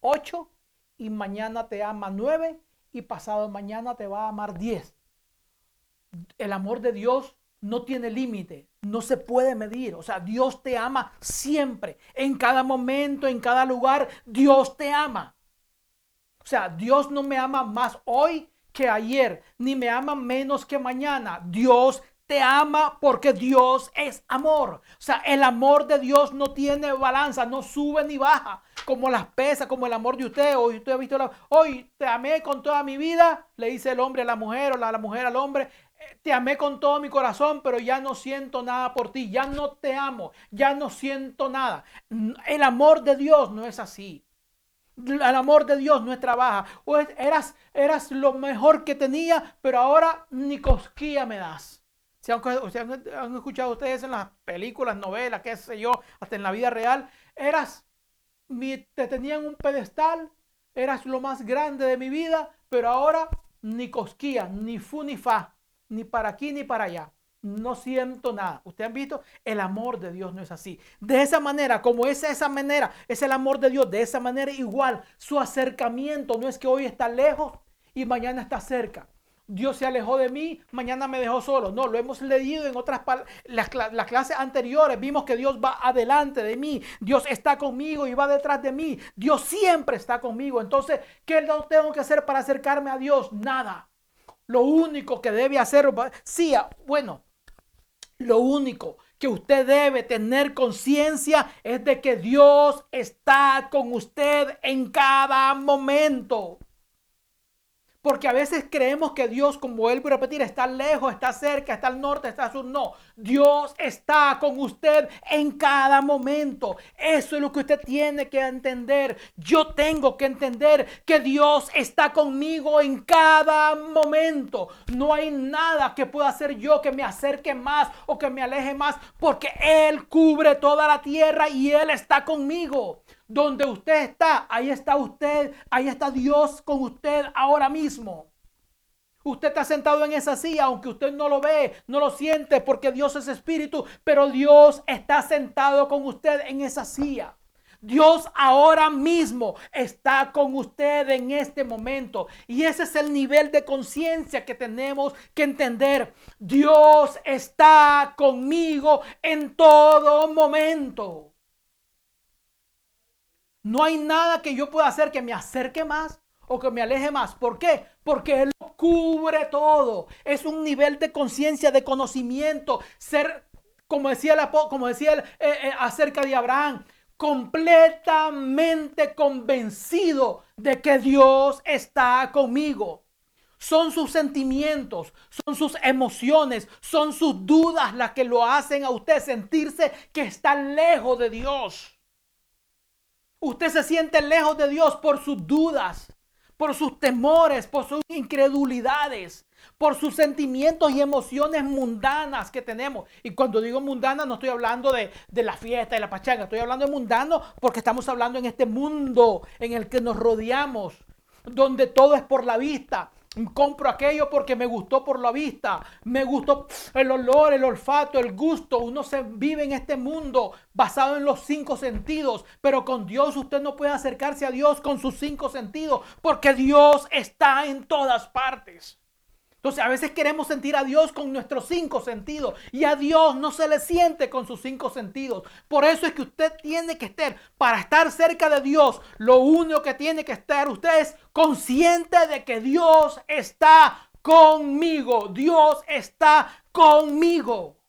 8 y mañana te ama 9 y pasado mañana te va a amar 10. El amor de Dios no tiene límite, no se puede medir. O sea, Dios te ama siempre, en cada momento, en cada lugar, Dios te ama. O sea, Dios no me ama más hoy que ayer, ni me ama menos que mañana. Dios te ama porque Dios es amor. O sea, el amor de Dios no tiene balanza, no sube ni baja, como las pesas, como el amor de usted. Hoy usted ha visto, hoy te amé con toda mi vida, le dice el hombre a la mujer o la, la mujer al hombre te amé con todo mi corazón, pero ya no siento nada por ti, ya no te amo, ya no siento nada. El amor de Dios no es así. El amor de Dios no trabaja. O eras, eras lo mejor que tenía, pero ahora ni cosquilla me das. Si han, han, escuchado ustedes en las películas, novelas, qué sé yo, hasta en la vida real, eras, te tenían un pedestal, eras lo más grande de mi vida, pero ahora ni cosquilla, ni fu ni fa ni para aquí ni para allá. No siento nada. Ustedes han visto, el amor de Dios no es así. De esa manera, como es esa manera, es el amor de Dios. De esa manera igual, su acercamiento no es que hoy está lejos y mañana está cerca. Dios se alejó de mí, mañana me dejó solo. No, lo hemos leído en otras las, las clases anteriores. Vimos que Dios va adelante de mí. Dios está conmigo y va detrás de mí. Dios siempre está conmigo. Entonces, ¿qué tengo que hacer para acercarme a Dios? Nada. Lo único que debe hacer, sí, ah, bueno, lo único que usted debe tener conciencia es de que Dios está con usted en cada momento. Porque a veces creemos que Dios, como vuelvo a repetir, está lejos, está cerca, está al norte, está al sur. No, Dios está con usted en cada momento. Eso es lo que usted tiene que entender. Yo tengo que entender que Dios está conmigo en cada momento. No hay nada que pueda hacer yo que me acerque más o que me aleje más, porque Él cubre toda la tierra y Él está conmigo. Donde usted está, ahí está usted, ahí está Dios con usted ahora mismo. Usted está sentado en esa silla, aunque usted no lo ve, no lo siente, porque Dios es espíritu, pero Dios está sentado con usted en esa silla. Dios ahora mismo está con usted en este momento. Y ese es el nivel de conciencia que tenemos que entender. Dios está conmigo en todo momento. No hay nada que yo pueda hacer que me acerque más o que me aleje más. ¿Por qué? Porque Él cubre todo. Es un nivel de conciencia, de conocimiento. Ser, como decía, el, como decía eh, eh, acerca de Abraham, completamente convencido de que Dios está conmigo. Son sus sentimientos, son sus emociones, son sus dudas las que lo hacen a usted sentirse que está lejos de Dios. Usted se siente lejos de Dios por sus dudas, por sus temores, por sus incredulidades, por sus sentimientos y emociones mundanas que tenemos. Y cuando digo mundana no estoy hablando de, la fiesta y la pachanga, estoy hablando de mundano porque estamos hablando en este mundo en el que nos rodeamos, donde todo es por la vista, Compro aquello porque me gustó por la vista, me gustó el olor, el olfato, el gusto. Uno se vive en este mundo basado en los cinco sentidos, pero con Dios usted no puede acercarse a Dios con sus cinco sentidos, porque Dios está en todas partes. Entonces a veces queremos sentir a Dios con nuestros cinco sentidos y a Dios no se le siente con sus cinco sentidos. Por eso es que usted tiene que estar, para estar cerca de Dios, lo único que tiene que estar usted es consciente de que Dios está conmigo. Dios está conmigo.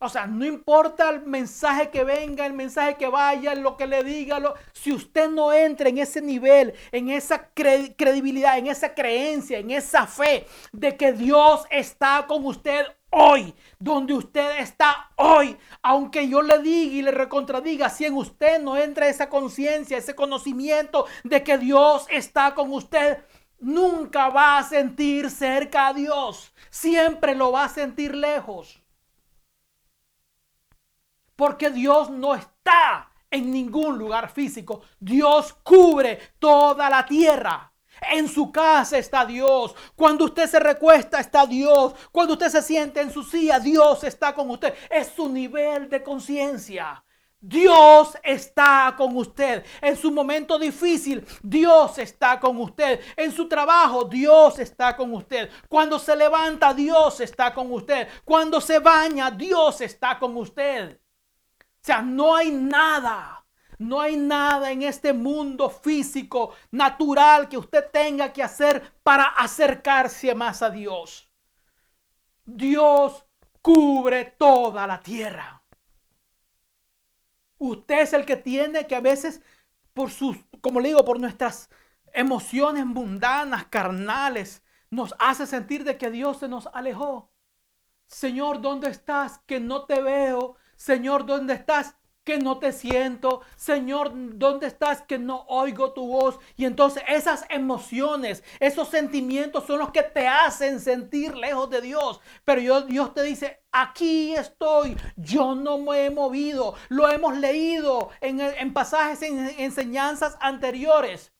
O sea, no importa el mensaje que venga, el mensaje que vaya, lo que le diga, lo, si usted no entra en ese nivel, en esa credibilidad, en esa creencia, en esa fe de que Dios está con usted hoy, donde usted está hoy, aunque yo le diga y le recontradiga, si en usted no entra esa conciencia, ese conocimiento de que Dios está con usted, nunca va a sentir cerca a Dios, siempre lo va a sentir lejos. Porque Dios no está en ningún lugar físico. Dios cubre toda la tierra. En su casa está Dios. Cuando usted se recuesta está Dios. Cuando usted se siente en su silla, Dios está con usted. Es su nivel de conciencia. Dios está con usted. En su momento difícil, Dios está con usted. En su trabajo, Dios está con usted. Cuando se levanta, Dios está con usted. Cuando se baña, Dios está con usted. Sea, no hay nada, no hay nada en este mundo físico, natural, que usted tenga que hacer para acercarse más a Dios. Dios cubre toda la tierra. Usted es el que tiene que a veces, por sus, como le digo, por nuestras emociones mundanas, carnales, nos hace sentir de que Dios se nos alejó. Señor, ¿dónde estás? Que no te veo. Señor, ¿dónde estás? que no te siento. Señor, ¿dónde estás? Que no oigo tu voz. Y entonces esas emociones, esos sentimientos son los que te hacen sentir lejos de Dios. Pero Dios te dice, aquí estoy, yo no me he movido. Lo hemos leído en, en pasajes, en enseñanzas anteriores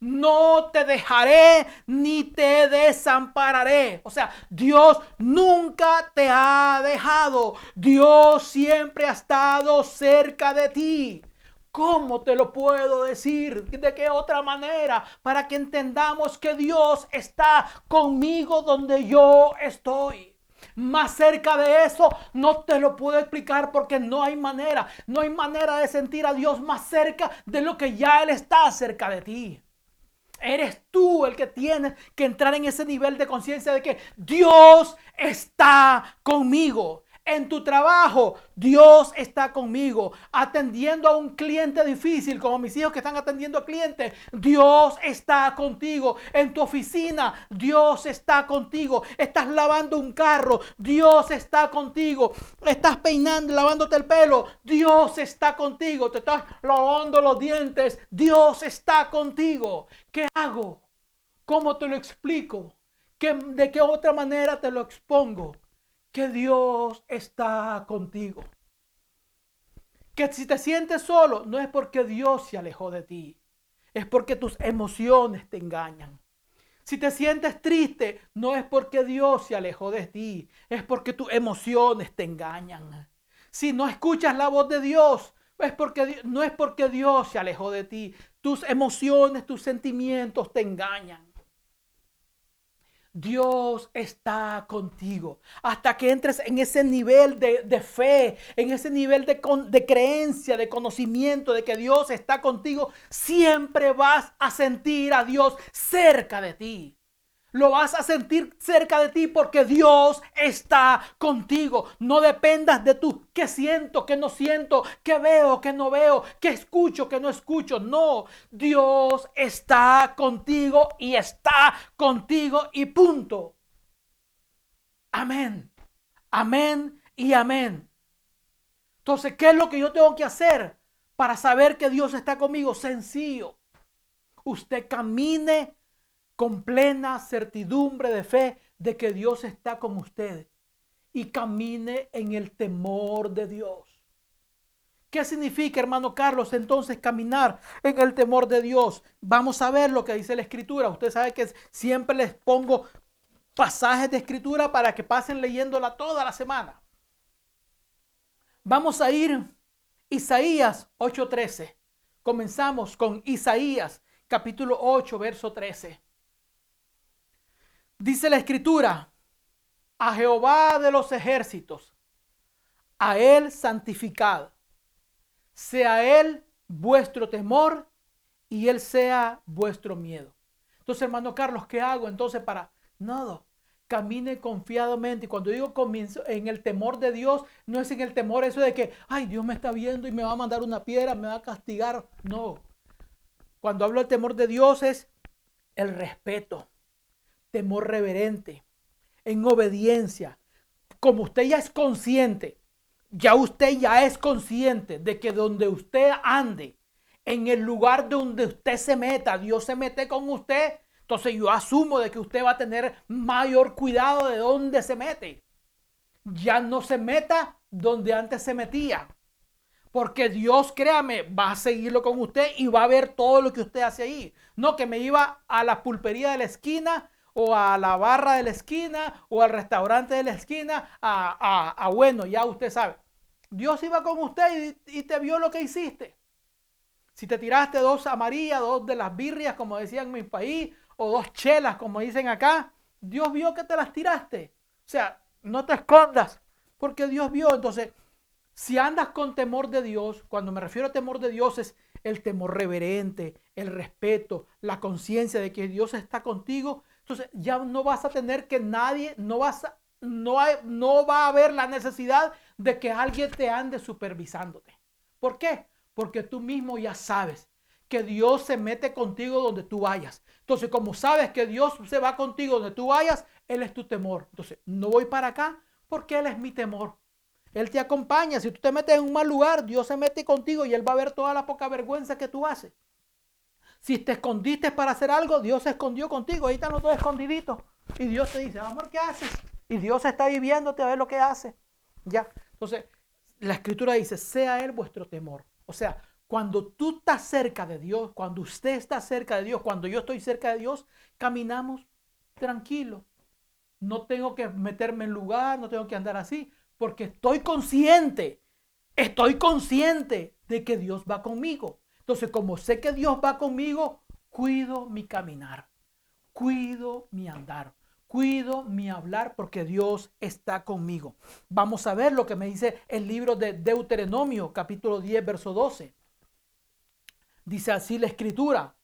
no te dejaré ni te desampararé. O sea, Dios nunca te ha dejado. Dios siempre ha estado cerca de ti. ¿Cómo te lo puedo decir? ¿De qué otra manera? Para que entendamos que Dios está conmigo donde yo estoy. Más cerca de eso no te lo puedo explicar porque no hay manera. No hay manera de sentir a Dios más cerca de lo que ya Él está cerca de ti. Eres tú el que tienes que entrar en ese nivel de conciencia de que Dios está conmigo. En tu trabajo, Dios está conmigo. Atendiendo a un cliente difícil, como mis hijos que están atendiendo a clientes, Dios está contigo. En tu oficina, Dios está contigo. Estás lavando un carro, Dios está contigo. Estás peinando, lavándote el pelo, Dios está contigo. Te estás lavando los dientes, Dios está contigo. ¿Qué hago? ¿Cómo te lo explico? ¿De qué otra manera te lo expongo? Que Dios está contigo. Que si te sientes solo, no es porque Dios se alejó de ti, es porque tus emociones te engañan. Si te sientes triste, no es porque Dios se alejó de ti, es porque tus emociones te engañan. Si no escuchas la voz de Dios, es porque, no es porque Dios se alejó de ti, tus emociones, tus sentimientos te engañan. Dios está contigo. Hasta que entres en ese nivel de, fe, en ese nivel de, de creencia, de conocimiento de que Dios está contigo, siempre vas a sentir a Dios cerca de ti. Lo vas a sentir cerca de ti porque Dios está contigo. No dependas de tú, qué siento, qué no siento, qué veo, qué no veo, qué escucho, qué no escucho. No, Dios está contigo y está contigo y punto. Amén. Amén y amén. Entonces, ¿qué es lo que yo tengo que hacer para saber que Dios está conmigo? Sencillo. Usted camine con plena certidumbre de fe de que Dios está con usted y camine en el temor de Dios. ¿Qué significa, hermano Carlos, entonces caminar en el temor de Dios? Vamos a ver lo que dice la escritura. Usted sabe que siempre les pongo pasajes de escritura para que pasen leyéndola toda la semana. Vamos a ir Isaías 8:13. Comenzamos con Isaías capítulo 8, verso 13. Dice la escritura, a Jehová de los ejércitos, a Él santificad, sea Él vuestro temor y Él sea vuestro miedo. Entonces, hermano Carlos, ¿qué hago entonces para nada? Camine confiadamente. Y cuando digo comienzo en el temor de Dios, no es en el temor eso de que, ay, Dios me está viendo y me va a mandar una piedra, me va a castigar. No. Cuando hablo del temor de Dios es el respeto temor reverente, en obediencia. Como usted ya es consciente, ya usted ya es consciente de que donde usted ande, en el lugar donde usted se meta, Dios se mete con usted, entonces yo asumo de que usted va a tener mayor cuidado de dónde se mete. Ya no se meta donde antes se metía. Porque Dios, créame, va a seguirlo con usted y va a ver todo lo que usted hace ahí. No que me iba a la pulpería de la esquina o a la barra de la esquina o al restaurante de la esquina, a, bueno, ya usted sabe. Dios iba con usted y, te vio lo que hiciste. Si te tiraste dos amarillas, dos de las birrias, como decían en mi país, o dos chelas, como dicen acá, Dios vio que te las tiraste. O sea, no te escondas, porque Dios vio. Entonces, si andas con temor de Dios, cuando me refiero a temor de Dios es el temor reverente, el respeto, la conciencia de que Dios está contigo, entonces ya no vas a tener que nadie, no vas no, hay, no va a haber la necesidad de que alguien te ande supervisándote. ¿Por qué? Porque tú mismo ya sabes que Dios se mete contigo donde tú vayas. Entonces, como sabes que Dios se va contigo donde tú vayas, Él es tu temor. Entonces, no voy para acá porque Él es mi temor. Él te acompaña. Si tú te metes en un mal lugar, Dios se mete contigo y Él va a ver toda la poca vergüenza que tú haces. Si te escondiste para hacer algo, Dios se escondió contigo. Ahí están los dos escondiditos. Y Dios te dice, amor, ¿qué haces? Y Dios está viviéndote a ver lo que hace. Ya. Entonces, la escritura dice, sea Él vuestro temor. O sea, cuando tú estás cerca de Dios, cuando usted está cerca de Dios, cuando yo estoy cerca de Dios, caminamos tranquilo. No tengo que meterme en lugar, no tengo que andar así, porque estoy consciente, estoy consciente de que Dios va conmigo. Entonces, como sé que Dios va conmigo, cuido mi caminar, cuido mi andar, cuido mi hablar porque Dios está conmigo. Vamos a ver lo que me dice el libro de Deuteronomio, capítulo 10, verso 12. Dice así la escritura.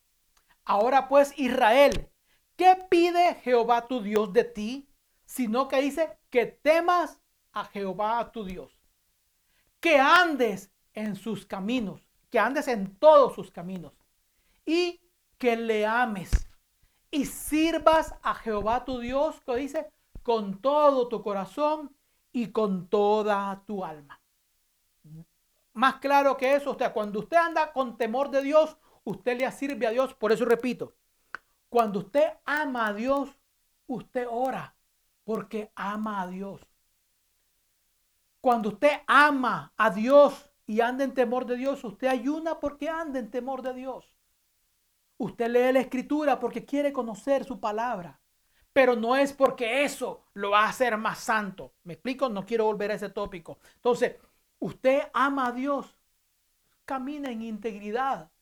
Ahora pues Israel, ¿qué pide Jehová tu Dios de ti? Sino que dice que temas a Jehová tu Dios. Que andes en sus caminos, que andes en todos sus caminos y que le ames y sirvas a Jehová tu Dios, que dice, con todo tu corazón y con toda tu alma. Más claro que eso, usted, cuando usted anda con temor de Dios, usted le sirve a Dios. Por eso repito, cuando usted ama a Dios, usted ora porque ama a Dios. Cuando usted ama a Dios y anda en temor de Dios, usted ayuna porque anda en temor de Dios. Usted lee la escritura porque quiere conocer su palabra. Pero no es porque eso lo va a hacer más santo. ¿Me explico? No quiero volver a ese tópico. Entonces, usted ama a Dios. Camina en integridad.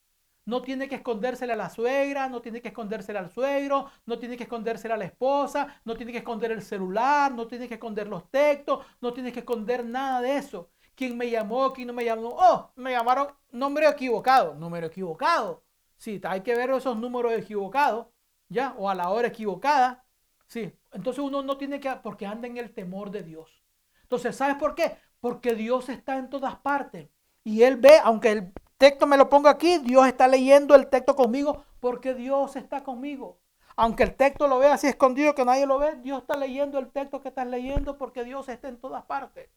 No tiene que escondérsele a la suegra, no tiene que escondérsele al suegro, no tiene que escondérsele a la esposa, no tiene que esconder el celular, no tiene que esconder los textos, no tiene que esconder nada de eso. ¿Quién me llamó? ¿Quién no me llamó? Oh, me llamaron número equivocado, número equivocado. Sí, hay que ver esos números equivocados, ¿ya? O a la hora equivocada. Sí, entonces uno no tiene que, porque anda en el temor de Dios. Entonces, ¿sabes por qué? Porque Dios está en todas partes. Y Él ve, aunque el texto me lo ponga aquí, Dios está leyendo el texto conmigo porque Dios está conmigo. Aunque el texto lo vea así escondido que nadie lo ve, Dios está leyendo el texto que estás leyendo porque Dios está en todas partes.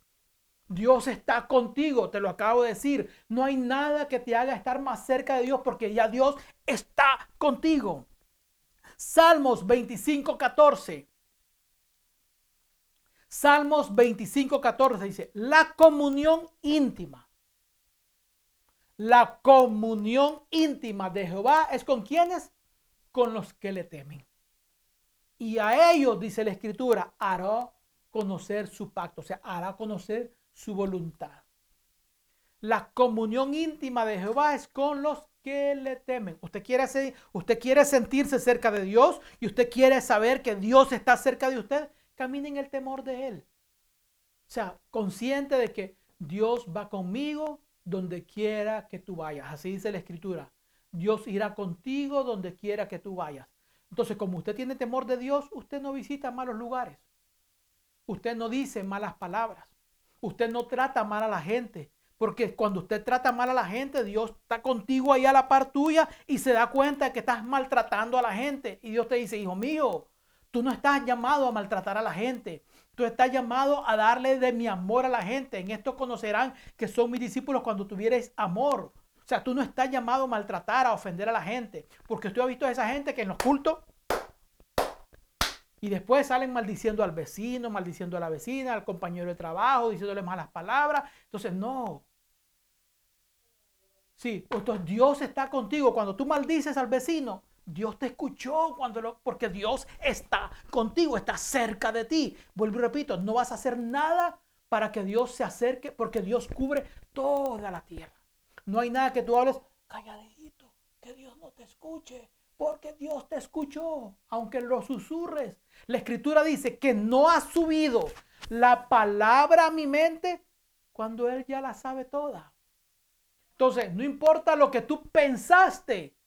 Dios está contigo, te lo acabo de decir. No hay nada que te haga estar más cerca de Dios porque ya Dios está contigo. Salmos 25, 14. Salmos 25, 14 dice, la comunión íntima. La comunión íntima de Jehová es con quienes? Con los que le temen. Y a ellos, dice la escritura, hará conocer su pacto, o sea, hará conocer su voluntad. La comunión íntima de Jehová es con los que le temen. Usted quiere, usted quiere sentirse cerca de Dios y usted quiere saber que Dios está cerca de usted. Camine en el temor de Él. O sea, consciente de que Dios va conmigo donde quiera que tú vayas. Así dice la Escritura. Dios irá contigo donde quiera que tú vayas. Entonces, como usted tiene temor de Dios, usted no visita malos lugares. Usted no dice malas palabras. Usted no trata mal a la gente. Porque cuando usted trata mal a la gente, Dios está contigo ahí a la par tuya y se da cuenta que estás maltratando a la gente. Y Dios te dice, hijo mío, tú no estás llamado a maltratar a la gente. Tú estás llamado a darle de mi amor a la gente. En esto conocerán que son mis discípulos cuando tuvieres amor. O sea, tú no estás llamado a maltratar, a ofender a la gente. Porque usted ha visto a esa gente que en los cultos y después salen maldiciendo al vecino, maldiciendo a la vecina, al compañero de trabajo, diciéndole malas palabras. Entonces, no. Sí, entonces Dios está contigo. Cuando tú maldices al vecino, Dios te escuchó cuando lo, porque Dios está contigo, está cerca de ti. Vuelvo y repito, no vas a hacer nada para que Dios se acerque, porque Dios cubre toda la tierra. No hay nada que tú hables calladito, que Dios no te escuche, porque Dios te escuchó, aunque lo susurres. La escritura dice que no ha subido la palabra a mi mente cuando Él ya la sabe toda. Entonces, no importa lo que tú pensaste.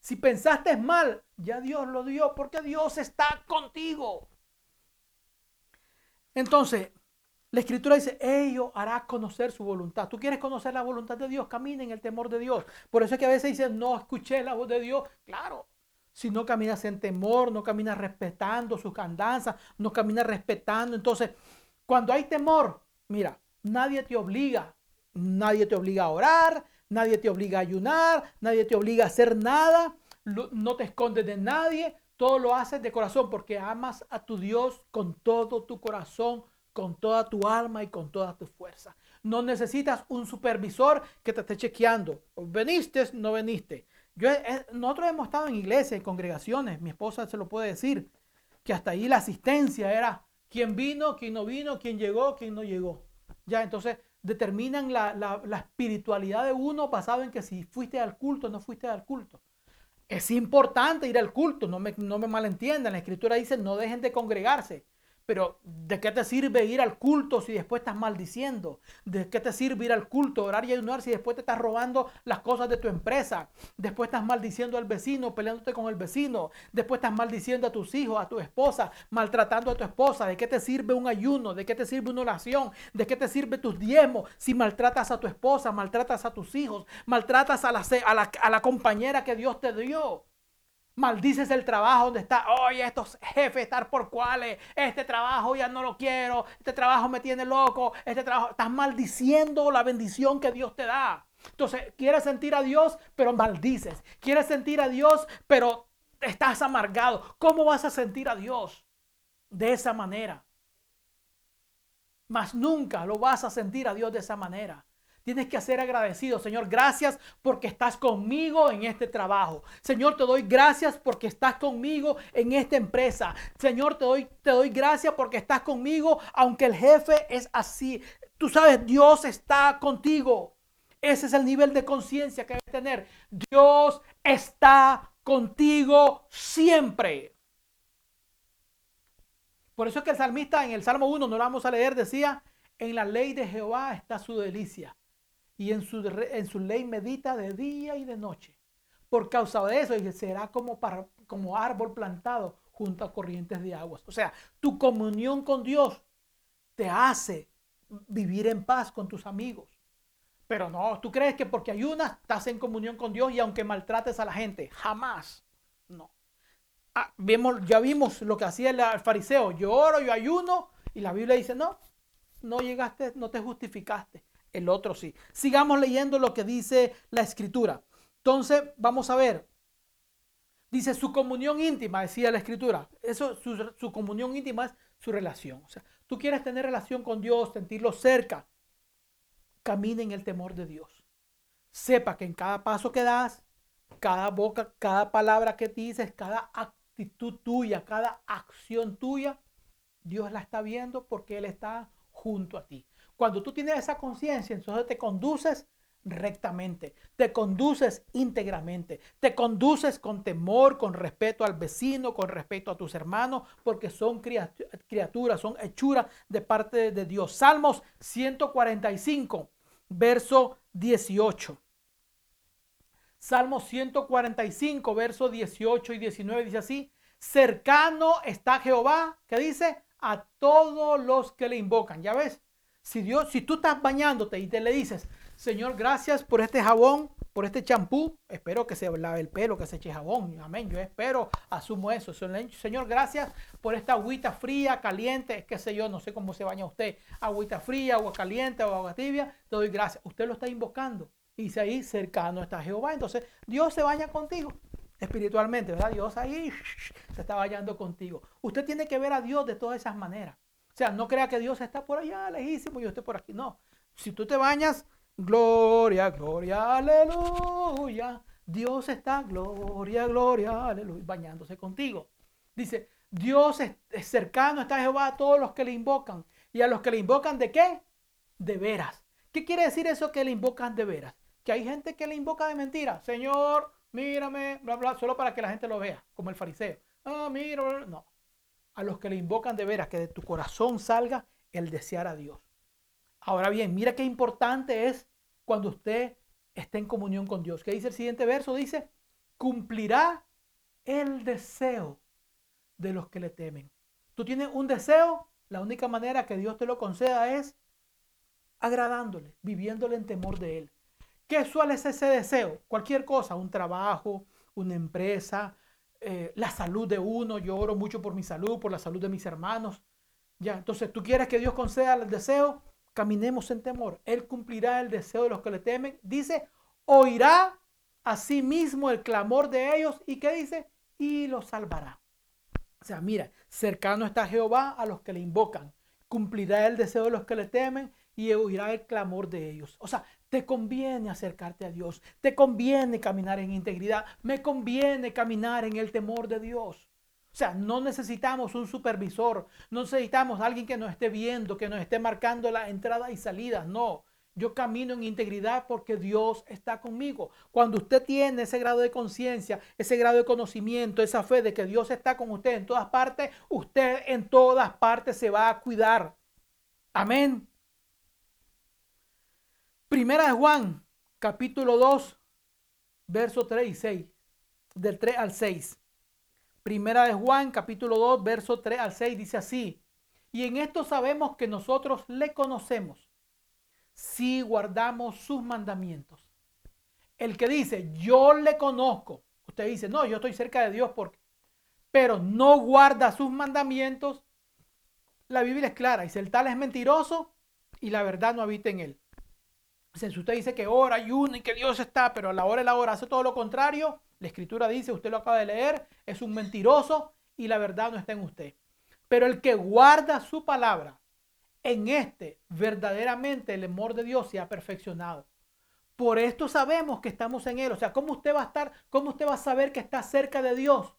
Si pensaste mal, ya Dios lo dio porque Dios está contigo. Entonces, la escritura dice, ello hará conocer su voluntad. Tú quieres conocer la voluntad de Dios, camina en el temor de Dios. Por eso es que a veces dicen, no escuché la voz de Dios. Claro, si no caminas en temor, no caminas respetando sus andanzas, no caminas respetando. Entonces, cuando hay temor, mira, nadie te obliga, nadie te obliga a orar, nadie te obliga a ayunar, nadie te obliga a hacer nada, no te escondes de nadie, todo lo haces de corazón porque amas a tu Dios con todo tu corazón, con toda tu alma y con toda tu fuerza. No necesitas un supervisor que te esté chequeando. ¿Veniste? No veniste. Yo, nosotros hemos estado en iglesias, en congregaciones, mi esposa se lo puede decir, que hasta ahí la asistencia era quién vino, quién no vino, quién llegó, quién no llegó. Ya, entonces determinan la, la espiritualidad de uno basado en que si fuiste al culto o no fuiste al culto. Es importante ir al culto, no me, no me malentiendan. La escritura dice no dejen de congregarse. Pero ¿de qué te sirve ir al culto si después estás maldiciendo? ¿De qué te sirve ir al culto, orar y ayunar si después te estás robando las cosas de tu empresa? Después estás maldiciendo al vecino, peleándote con el vecino. Después estás maldiciendo a tus hijos, a tu esposa, maltratando a tu esposa. ¿De qué te sirve un ayuno? ¿De qué te sirve una oración? ¿De qué te sirve tus diezmos si maltratas a tu esposa, maltratas a tus hijos, maltratas a la, a la, a la compañera que Dios te dio? Maldices el trabajo donde está, oye, estos jefes estar por cuáles, este trabajo ya no lo quiero, este trabajo me tiene loco, este trabajo, estás maldiciendo la bendición que Dios te da. Entonces, quieres sentir a Dios, pero maldices. Quieres sentir a Dios, pero estás amargado. ¿Cómo vas a sentir a Dios? De esa manera. Mas nunca lo vas a sentir a Dios de esa manera. Tienes que ser agradecido. Señor, gracias porque estás conmigo en este trabajo. Señor, te doy gracias porque estás conmigo en esta empresa. Señor, te doy, te doy gracias porque estás conmigo, aunque el jefe es así. Tú sabes, Dios está contigo. Ese es el nivel de conciencia que debes tener. Dios está contigo siempre. Por eso es que el salmista en el Salmo 1, no lo vamos a leer, decía, en la ley de Jehová está su delicia y en su, en su ley medita de día y de noche. Por causa de eso, será como, para, como árbol plantado junto a corrientes de aguas. O sea, tu comunión con Dios te hace vivir en paz con tus amigos. Pero no, tú crees que porque ayunas estás en comunión con Dios y aunque maltrates a la gente, jamás. No. Ah, ya vimos lo que hacía el fariseo. Yo oro, yo ayuno. Y la Biblia dice, no, no llegaste, no te justificaste el otro sí. Sigamos leyendo lo que dice la escritura. Entonces, vamos a ver. Dice su comunión íntima, decía la escritura. Eso, su, su comunión íntima es su relación. O sea, tú quieres tener relación con Dios, sentirlo cerca. Camina en el temor de Dios. Sepa que en cada paso que das, cada boca, cada palabra que dices, cada actitud tuya, cada acción tuya, Dios la está viendo porque Él está junto a ti. Cuando tú tienes esa conciencia, entonces te conduces rectamente, te conduces íntegramente, te conduces con temor, con respeto al vecino, con respeto a tus hermanos, porque son criaturas, son hechuras de parte de Dios. Salmos 145, verso 18. Salmos 145, verso 18 y 19 dice así, cercano está Jehová, que dice, a todos los que le invocan. Ya ves, si Dios, si tú estás bañándote y te le dices, Señor, gracias por este jabón, por este champú, espero que se lave el pelo, que se eche jabón. Amén. Yo espero, asumo eso. Señor, gracias por esta agüita fría, caliente, qué sé yo, no sé cómo se baña usted. Agüita fría, agua caliente o agua tibia, te doy gracias. Usted lo está invocando. Y dice ahí, cercano está Jehová. Entonces, Dios se baña contigo espiritualmente, ¿verdad? Dios ahí se está bañando contigo. Usted tiene que ver a Dios de todas esas maneras. O sea, no crea que Dios está por allá lejísimo y yo estoy por aquí. No. Si tú te bañas, gloria, gloria, aleluya. Dios está, gloria, gloria, aleluya, bañándose contigo. Dice, Dios es cercano, está Jehová a todos los que le invocan. Y a los que le invocan de qué? De veras. ¿Qué quiere decir eso que le invocan de veras? Que hay gente que le invoca de mentira. Señor, mírame, bla, bla, solo para que la gente lo vea, como el fariseo. Ah, mira, no. A los que le invocan de veras, que de tu corazón salga el desear a Dios. Ahora bien, mira qué importante es cuando usted esté en comunión con Dios. ¿Qué dice el siguiente verso? Dice, cumplirá el deseo de los que le temen. Tú tienes un deseo, la única manera que Dios te lo conceda es agradándole, viviéndole en temor de Él. ¿Qué suele ser ese deseo? Cualquier cosa, un trabajo, una empresa, eh, la salud de uno. Yo oro mucho por mi salud, por la salud de mis hermanos. Ya, entonces tú quieres que Dios conceda el deseo, caminemos en temor. Él cumplirá el deseo de los que le temen. Dice, oirá a sí mismo el clamor de ellos. ¿Y qué dice? Y los salvará. O sea, mira, cercano está Jehová a los que le invocan. Cumplirá el deseo de los que le temen y oirá el clamor de ellos. O sea, te conviene acercarte a Dios, te conviene caminar en integridad, me conviene caminar en el temor de Dios. O sea, no necesitamos un supervisor, no necesitamos alguien que nos esté viendo, que nos esté marcando la entrada y salida, no. Yo camino en integridad porque Dios está conmigo. Cuando usted tiene ese grado de conciencia, ese grado de conocimiento, esa fe de que Dios está con usted en todas partes, usted en todas partes se va a cuidar. Amén. Primera de Juan, capítulo 2, verso 3 y 6. Del 3 al 6. Primera de Juan, capítulo 2, verso 3 al 6 dice así. Y en esto sabemos que nosotros le conocemos si guardamos sus mandamientos. El que dice, yo le conozco, usted dice, no, yo estoy cerca de Dios porque, pero no guarda sus mandamientos, la Biblia es clara, dice, el tal es mentiroso y la verdad no habita en él. Si usted dice que ora y uno y que Dios está, pero a la hora de la hora hace todo lo contrario, la escritura dice, usted lo acaba de leer, es un mentiroso y la verdad no está en usted. Pero el que guarda su palabra, en este verdaderamente el amor de Dios se ha perfeccionado. Por esto sabemos que estamos en Él. O sea, ¿cómo usted va a estar? ¿Cómo usted va a saber que está cerca de Dios?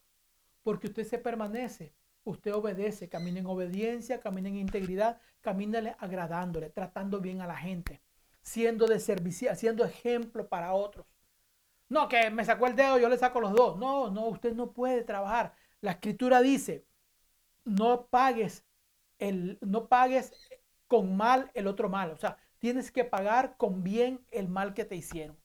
Porque usted se permanece, usted obedece, camina en obediencia, camina en integridad, camina agradándole, tratando bien a la gente siendo de servicio, siendo ejemplo para otros. No, que me sacó el dedo, yo le saco los dos. No, no, usted no puede trabajar. La escritura dice, no pagues el, no pagues con mal el otro mal. O sea, tienes que pagar con bien el mal que te hicieron.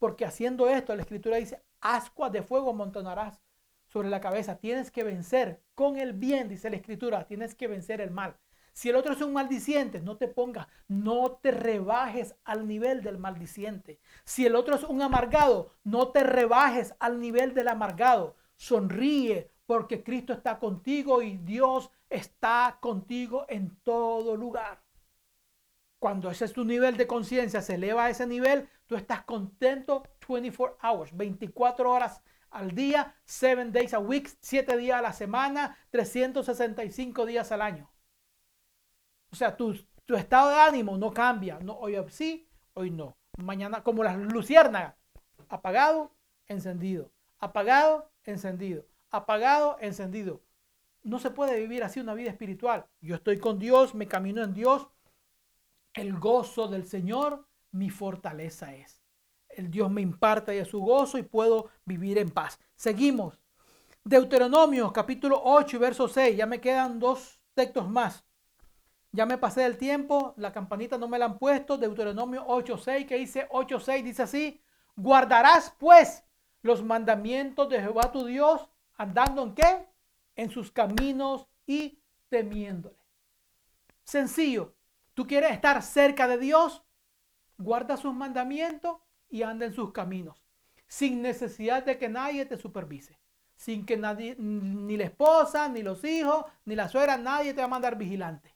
Porque haciendo esto, la escritura dice, ascuas de fuego montonarás sobre la cabeza. Tienes que vencer con el bien, dice la escritura, tienes que vencer el mal. Si el otro es un maldiciente, no te pongas, no te rebajes al nivel del maldiciente. Si el otro es un amargado, no te rebajes al nivel del amargado. Sonríe porque Cristo está contigo y Dios está contigo en todo lugar. Cuando ese es tu nivel de conciencia, se eleva a ese nivel, tú estás contento 24 hours, 24 horas al día, 7 days a week, 7 días a la semana, 365 días al año. O sea, tu, estado de ánimo no cambia. No, hoy sí, hoy no. Mañana, como las luciérnagas, apagado, encendido. Apagado, encendido. Apagado, encendido. No se puede vivir así una vida espiritual. Yo estoy con Dios, me camino en Dios. El gozo del Señor, mi fortaleza es. El Dios me imparte de su gozo y puedo vivir en paz. Seguimos. Deuteronomio capítulo 8 verso 6. Ya me quedan dos textos más. Ya me pasé del tiempo, la campanita no me la han puesto. Deuteronomio 8.6, que dice 8.6, dice así, guardarás pues los mandamientos de Jehová tu Dios, andando en qué? En sus caminos y temiéndole. Sencillo, tú quieres estar cerca de Dios, guarda sus mandamientos y anda en sus caminos, sin necesidad de que nadie te supervise. Sin que nadie, ni la esposa, ni los hijos, ni la suegra, nadie te va a mandar vigilante.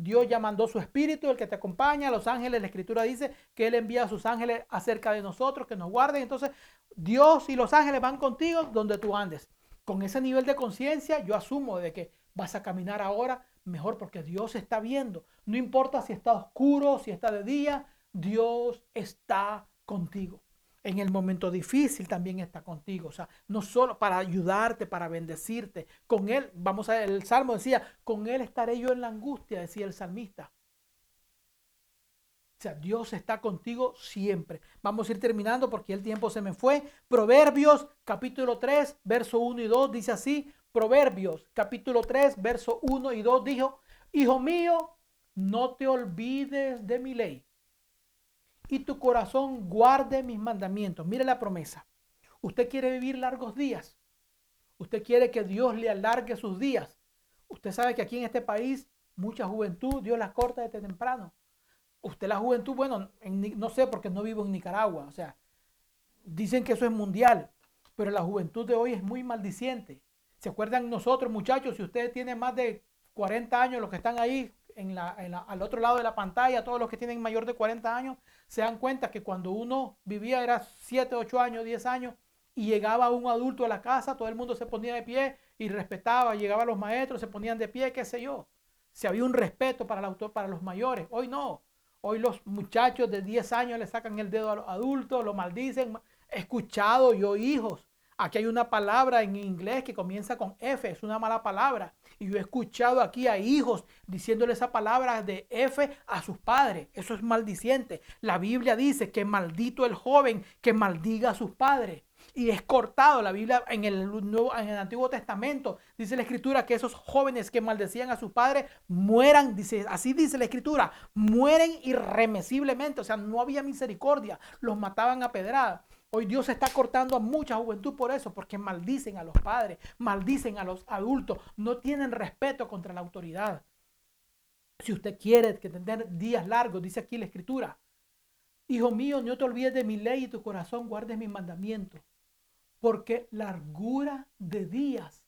Dios ya mandó su espíritu, el que te acompaña, los ángeles, la escritura dice que Él envía a sus ángeles acerca de nosotros, que nos guarden. Entonces, Dios y los ángeles van contigo donde tú andes. Con ese nivel de conciencia, yo asumo de que vas a caminar ahora mejor porque Dios está viendo. No importa si está oscuro, si está de día, Dios está contigo. En el momento difícil también está contigo. O sea, no solo para ayudarte, para bendecirte. Con Él, vamos a ver, el Salmo decía, con Él estaré yo en la angustia, decía el salmista. O sea, Dios está contigo siempre. Vamos a ir terminando porque el tiempo se me fue. Proverbios capítulo 3, verso 1 y 2 dice así. Proverbios capítulo 3, verso 1 y 2 dijo, Hijo mío, no te olvides de mi ley y tu corazón guarde mis mandamientos. Mire la promesa. Usted quiere vivir largos días. Usted quiere que Dios le alargue sus días. Usted sabe que aquí en este país mucha juventud Dios las corta desde temprano. Usted la juventud, bueno, no sé porque no vivo en Nicaragua. O sea, dicen que eso es mundial, pero la juventud de hoy es muy maldiciente. ¿Se acuerdan nosotros, muchachos? Si usted tiene más de 40 años, los que están ahí en la, al otro lado de la pantalla, todos los que tienen mayor de 40 años, se dan cuenta que cuando uno vivía era 7, 8 años, 10 años, y llegaba un adulto a la casa, todo el mundo se ponía de pie y respetaba, llegaban los maestros, se ponían de pie, qué sé yo. Si había un respeto para, autor, para los mayores, hoy no. Hoy los muchachos de 10 años le sacan el dedo a los adultos, lo maldicen. He escuchado yo hijos Aquí hay una palabra en inglés que comienza con F, es una mala palabra. Y yo he escuchado aquí a hijos diciéndole esa palabra de F a sus padres. Eso es maldiciente. La Biblia dice que maldito el joven que maldiga a sus padres. Y es cortado la Biblia en el, Nuevo, en el Antiguo Testamento. Dice la Escritura que esos jóvenes que maldecían a sus padres mueran, dice, así dice la Escritura, mueren irremesiblemente. O sea, no había misericordia. Los mataban a pedrada. Hoy Dios está cortando a mucha juventud por eso, porque maldicen a los padres, maldicen a los adultos, no tienen respeto contra la autoridad. Si usted quiere tener días largos, dice aquí la escritura, Hijo mío, no te olvides de mi ley y tu corazón guardes mis mandamientos, porque largura de días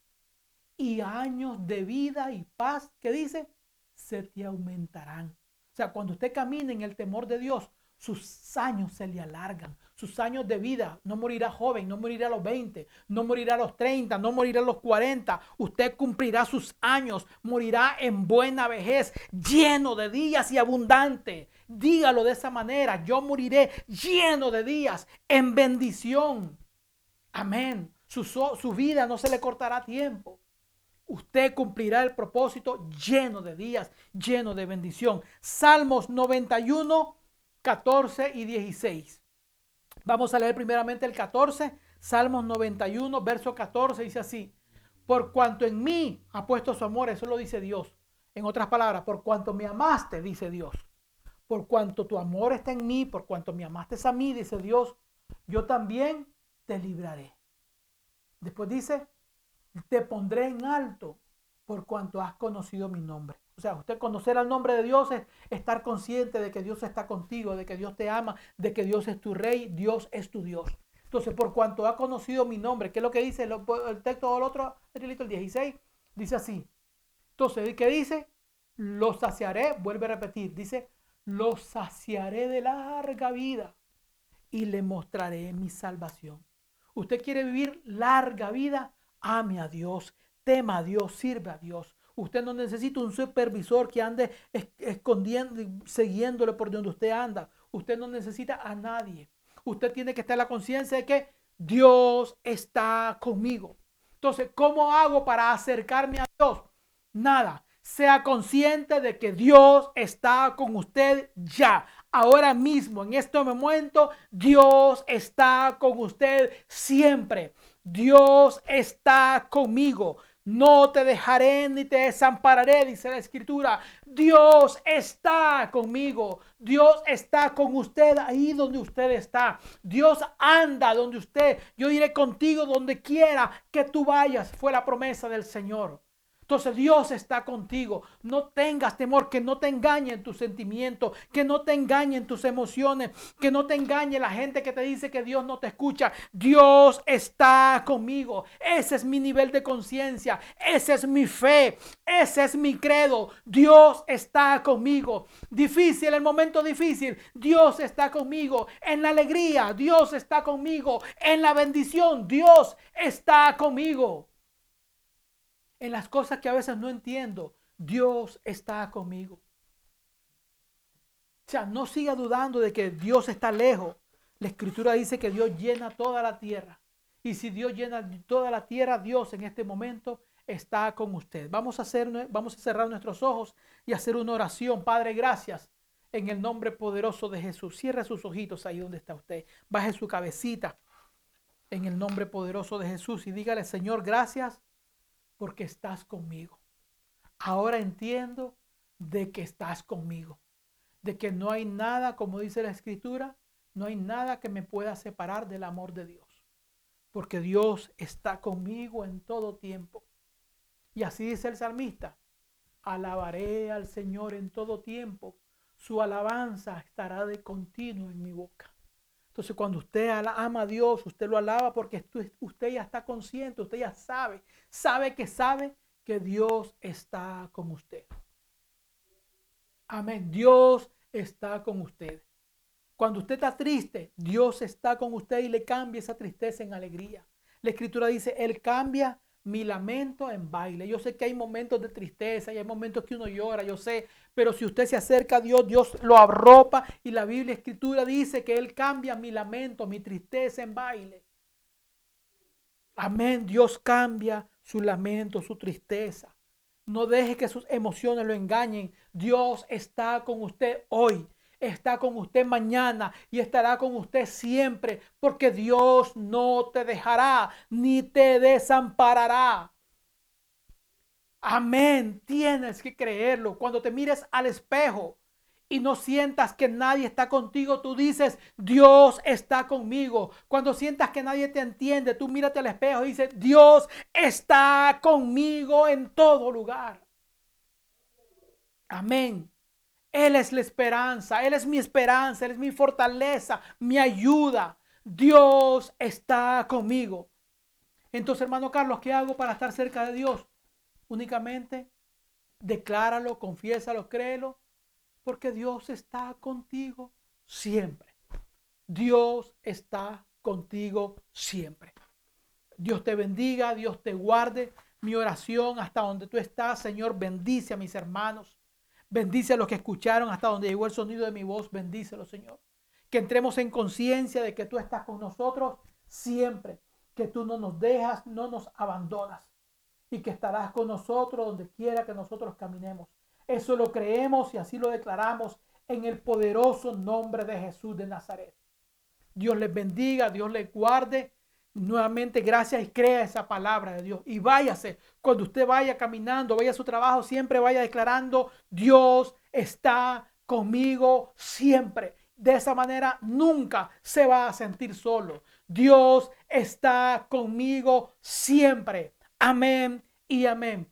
y años de vida y paz, ¿qué dice? Se te aumentarán. O sea, cuando usted camine en el temor de Dios, sus años se le alargan, sus años de vida. No morirá joven, no morirá a los 20, no morirá a los 30, no morirá a los 40. Usted cumplirá sus años, morirá en buena vejez, lleno de días y abundante. Dígalo de esa manera, yo moriré lleno de días, en bendición. Amén. Su, su vida no se le cortará tiempo. Usted cumplirá el propósito lleno de días, lleno de bendición. Salmos 91, 14 y 16. Vamos a leer primeramente el 14, Salmos 91, verso 14, dice así, por cuanto en mí ha puesto su amor, eso lo dice Dios. En otras palabras, por cuanto me amaste, dice Dios. Por cuanto tu amor está en mí, por cuanto me amaste a mí, dice Dios, yo también te libraré. Después dice, te pondré en alto por cuanto has conocido mi nombre. O sea, usted conocer al nombre de Dios es estar consciente de que Dios está contigo, de que Dios te ama, de que Dios es tu rey, Dios es tu Dios. Entonces, por cuanto ha conocido mi nombre, ¿qué es lo que dice el, texto del otro, el 16? Dice así. Entonces, ¿qué dice? Lo saciaré, vuelve a repetir, dice, lo saciaré de larga vida y le mostraré mi salvación. Usted quiere vivir larga vida, ame a Dios, tema a Dios, sirve a Dios. Usted no necesita un supervisor que ande escondiendo, siguiéndole por donde usted anda. Usted no necesita a nadie. Usted tiene que estar en la conciencia de que Dios está conmigo. Entonces, ¿cómo hago para acercarme a Dios? Nada. Sea consciente de que Dios está con usted ya. Ahora mismo, en este momento, Dios está con usted siempre. Dios está conmigo. No te dejaré ni te desampararé, dice la escritura. Dios está conmigo. Dios está con usted ahí donde usted está. Dios anda donde usted. Yo iré contigo donde quiera que tú vayas. Fue la promesa del Señor. Entonces Dios está contigo. No tengas temor, que no te engañen tus sentimientos, que no te engañen tus emociones, que no te engañe la gente que te dice que Dios no te escucha. Dios está conmigo. Ese es mi nivel de conciencia. Esa es mi fe. Ese es mi credo. Dios está conmigo. Difícil, el momento difícil. Dios está conmigo. En la alegría, Dios está conmigo. En la bendición, Dios está conmigo en las cosas que a veces no entiendo, Dios está conmigo. O sea, no siga dudando de que Dios está lejos. La escritura dice que Dios llena toda la tierra. Y si Dios llena toda la tierra, Dios en este momento está con usted. Vamos a, hacer, vamos a cerrar nuestros ojos y hacer una oración. Padre, gracias en el nombre poderoso de Jesús. Cierre sus ojitos ahí donde está usted. Baje su cabecita en el nombre poderoso de Jesús y dígale, Señor, gracias porque estás conmigo. Ahora entiendo de que estás conmigo, de que no hay nada, como dice la escritura, no hay nada que me pueda separar del amor de Dios, porque Dios está conmigo en todo tiempo. Y así dice el salmista, alabaré al Señor en todo tiempo, su alabanza estará de continuo en mi boca. Entonces cuando usted ama a Dios, usted lo alaba porque usted ya está consciente, usted ya sabe, sabe que sabe que Dios está con usted. Amén. Dios está con usted. Cuando usted está triste, Dios está con usted y le cambia esa tristeza en alegría. La escritura dice, Él cambia mi lamento en baile. Yo sé que hay momentos de tristeza y hay momentos que uno llora, yo sé, pero si usted se acerca a Dios, Dios lo arropa y la Biblia escritura dice que Él cambia mi lamento, mi tristeza en baile. Amén, Dios cambia su lamento, su tristeza. No deje que sus emociones lo engañen. Dios está con usted hoy está con usted mañana y estará con usted siempre, porque Dios no te dejará ni te desamparará. Amén. Tienes que creerlo. Cuando te mires al espejo y no sientas que nadie está contigo, tú dices, Dios está conmigo. Cuando sientas que nadie te entiende, tú mírate al espejo y dices, Dios está conmigo en todo lugar. Amén. Él es la esperanza, Él es mi esperanza, Él es mi fortaleza, mi ayuda. Dios está conmigo. Entonces, hermano Carlos, ¿qué hago para estar cerca de Dios? Únicamente decláralo, confiésalo, créelo, porque Dios está contigo siempre. Dios está contigo siempre. Dios te bendiga, Dios te guarde. Mi oración hasta donde tú estás, Señor, bendice a mis hermanos. Bendice a los que escucharon hasta donde llegó el sonido de mi voz. Bendícelo, Señor. Que entremos en conciencia de que tú estás con nosotros siempre. Que tú no nos dejas, no nos abandonas. Y que estarás con nosotros donde quiera que nosotros caminemos. Eso lo creemos y así lo declaramos en el poderoso nombre de Jesús de Nazaret. Dios les bendiga, Dios les guarde Nuevamente, gracias y crea esa palabra de Dios. Y váyase, cuando usted vaya caminando, vaya a su trabajo, siempre vaya declarando, Dios está conmigo siempre. De esa manera nunca se va a sentir solo. Dios está conmigo siempre. Amén y amén.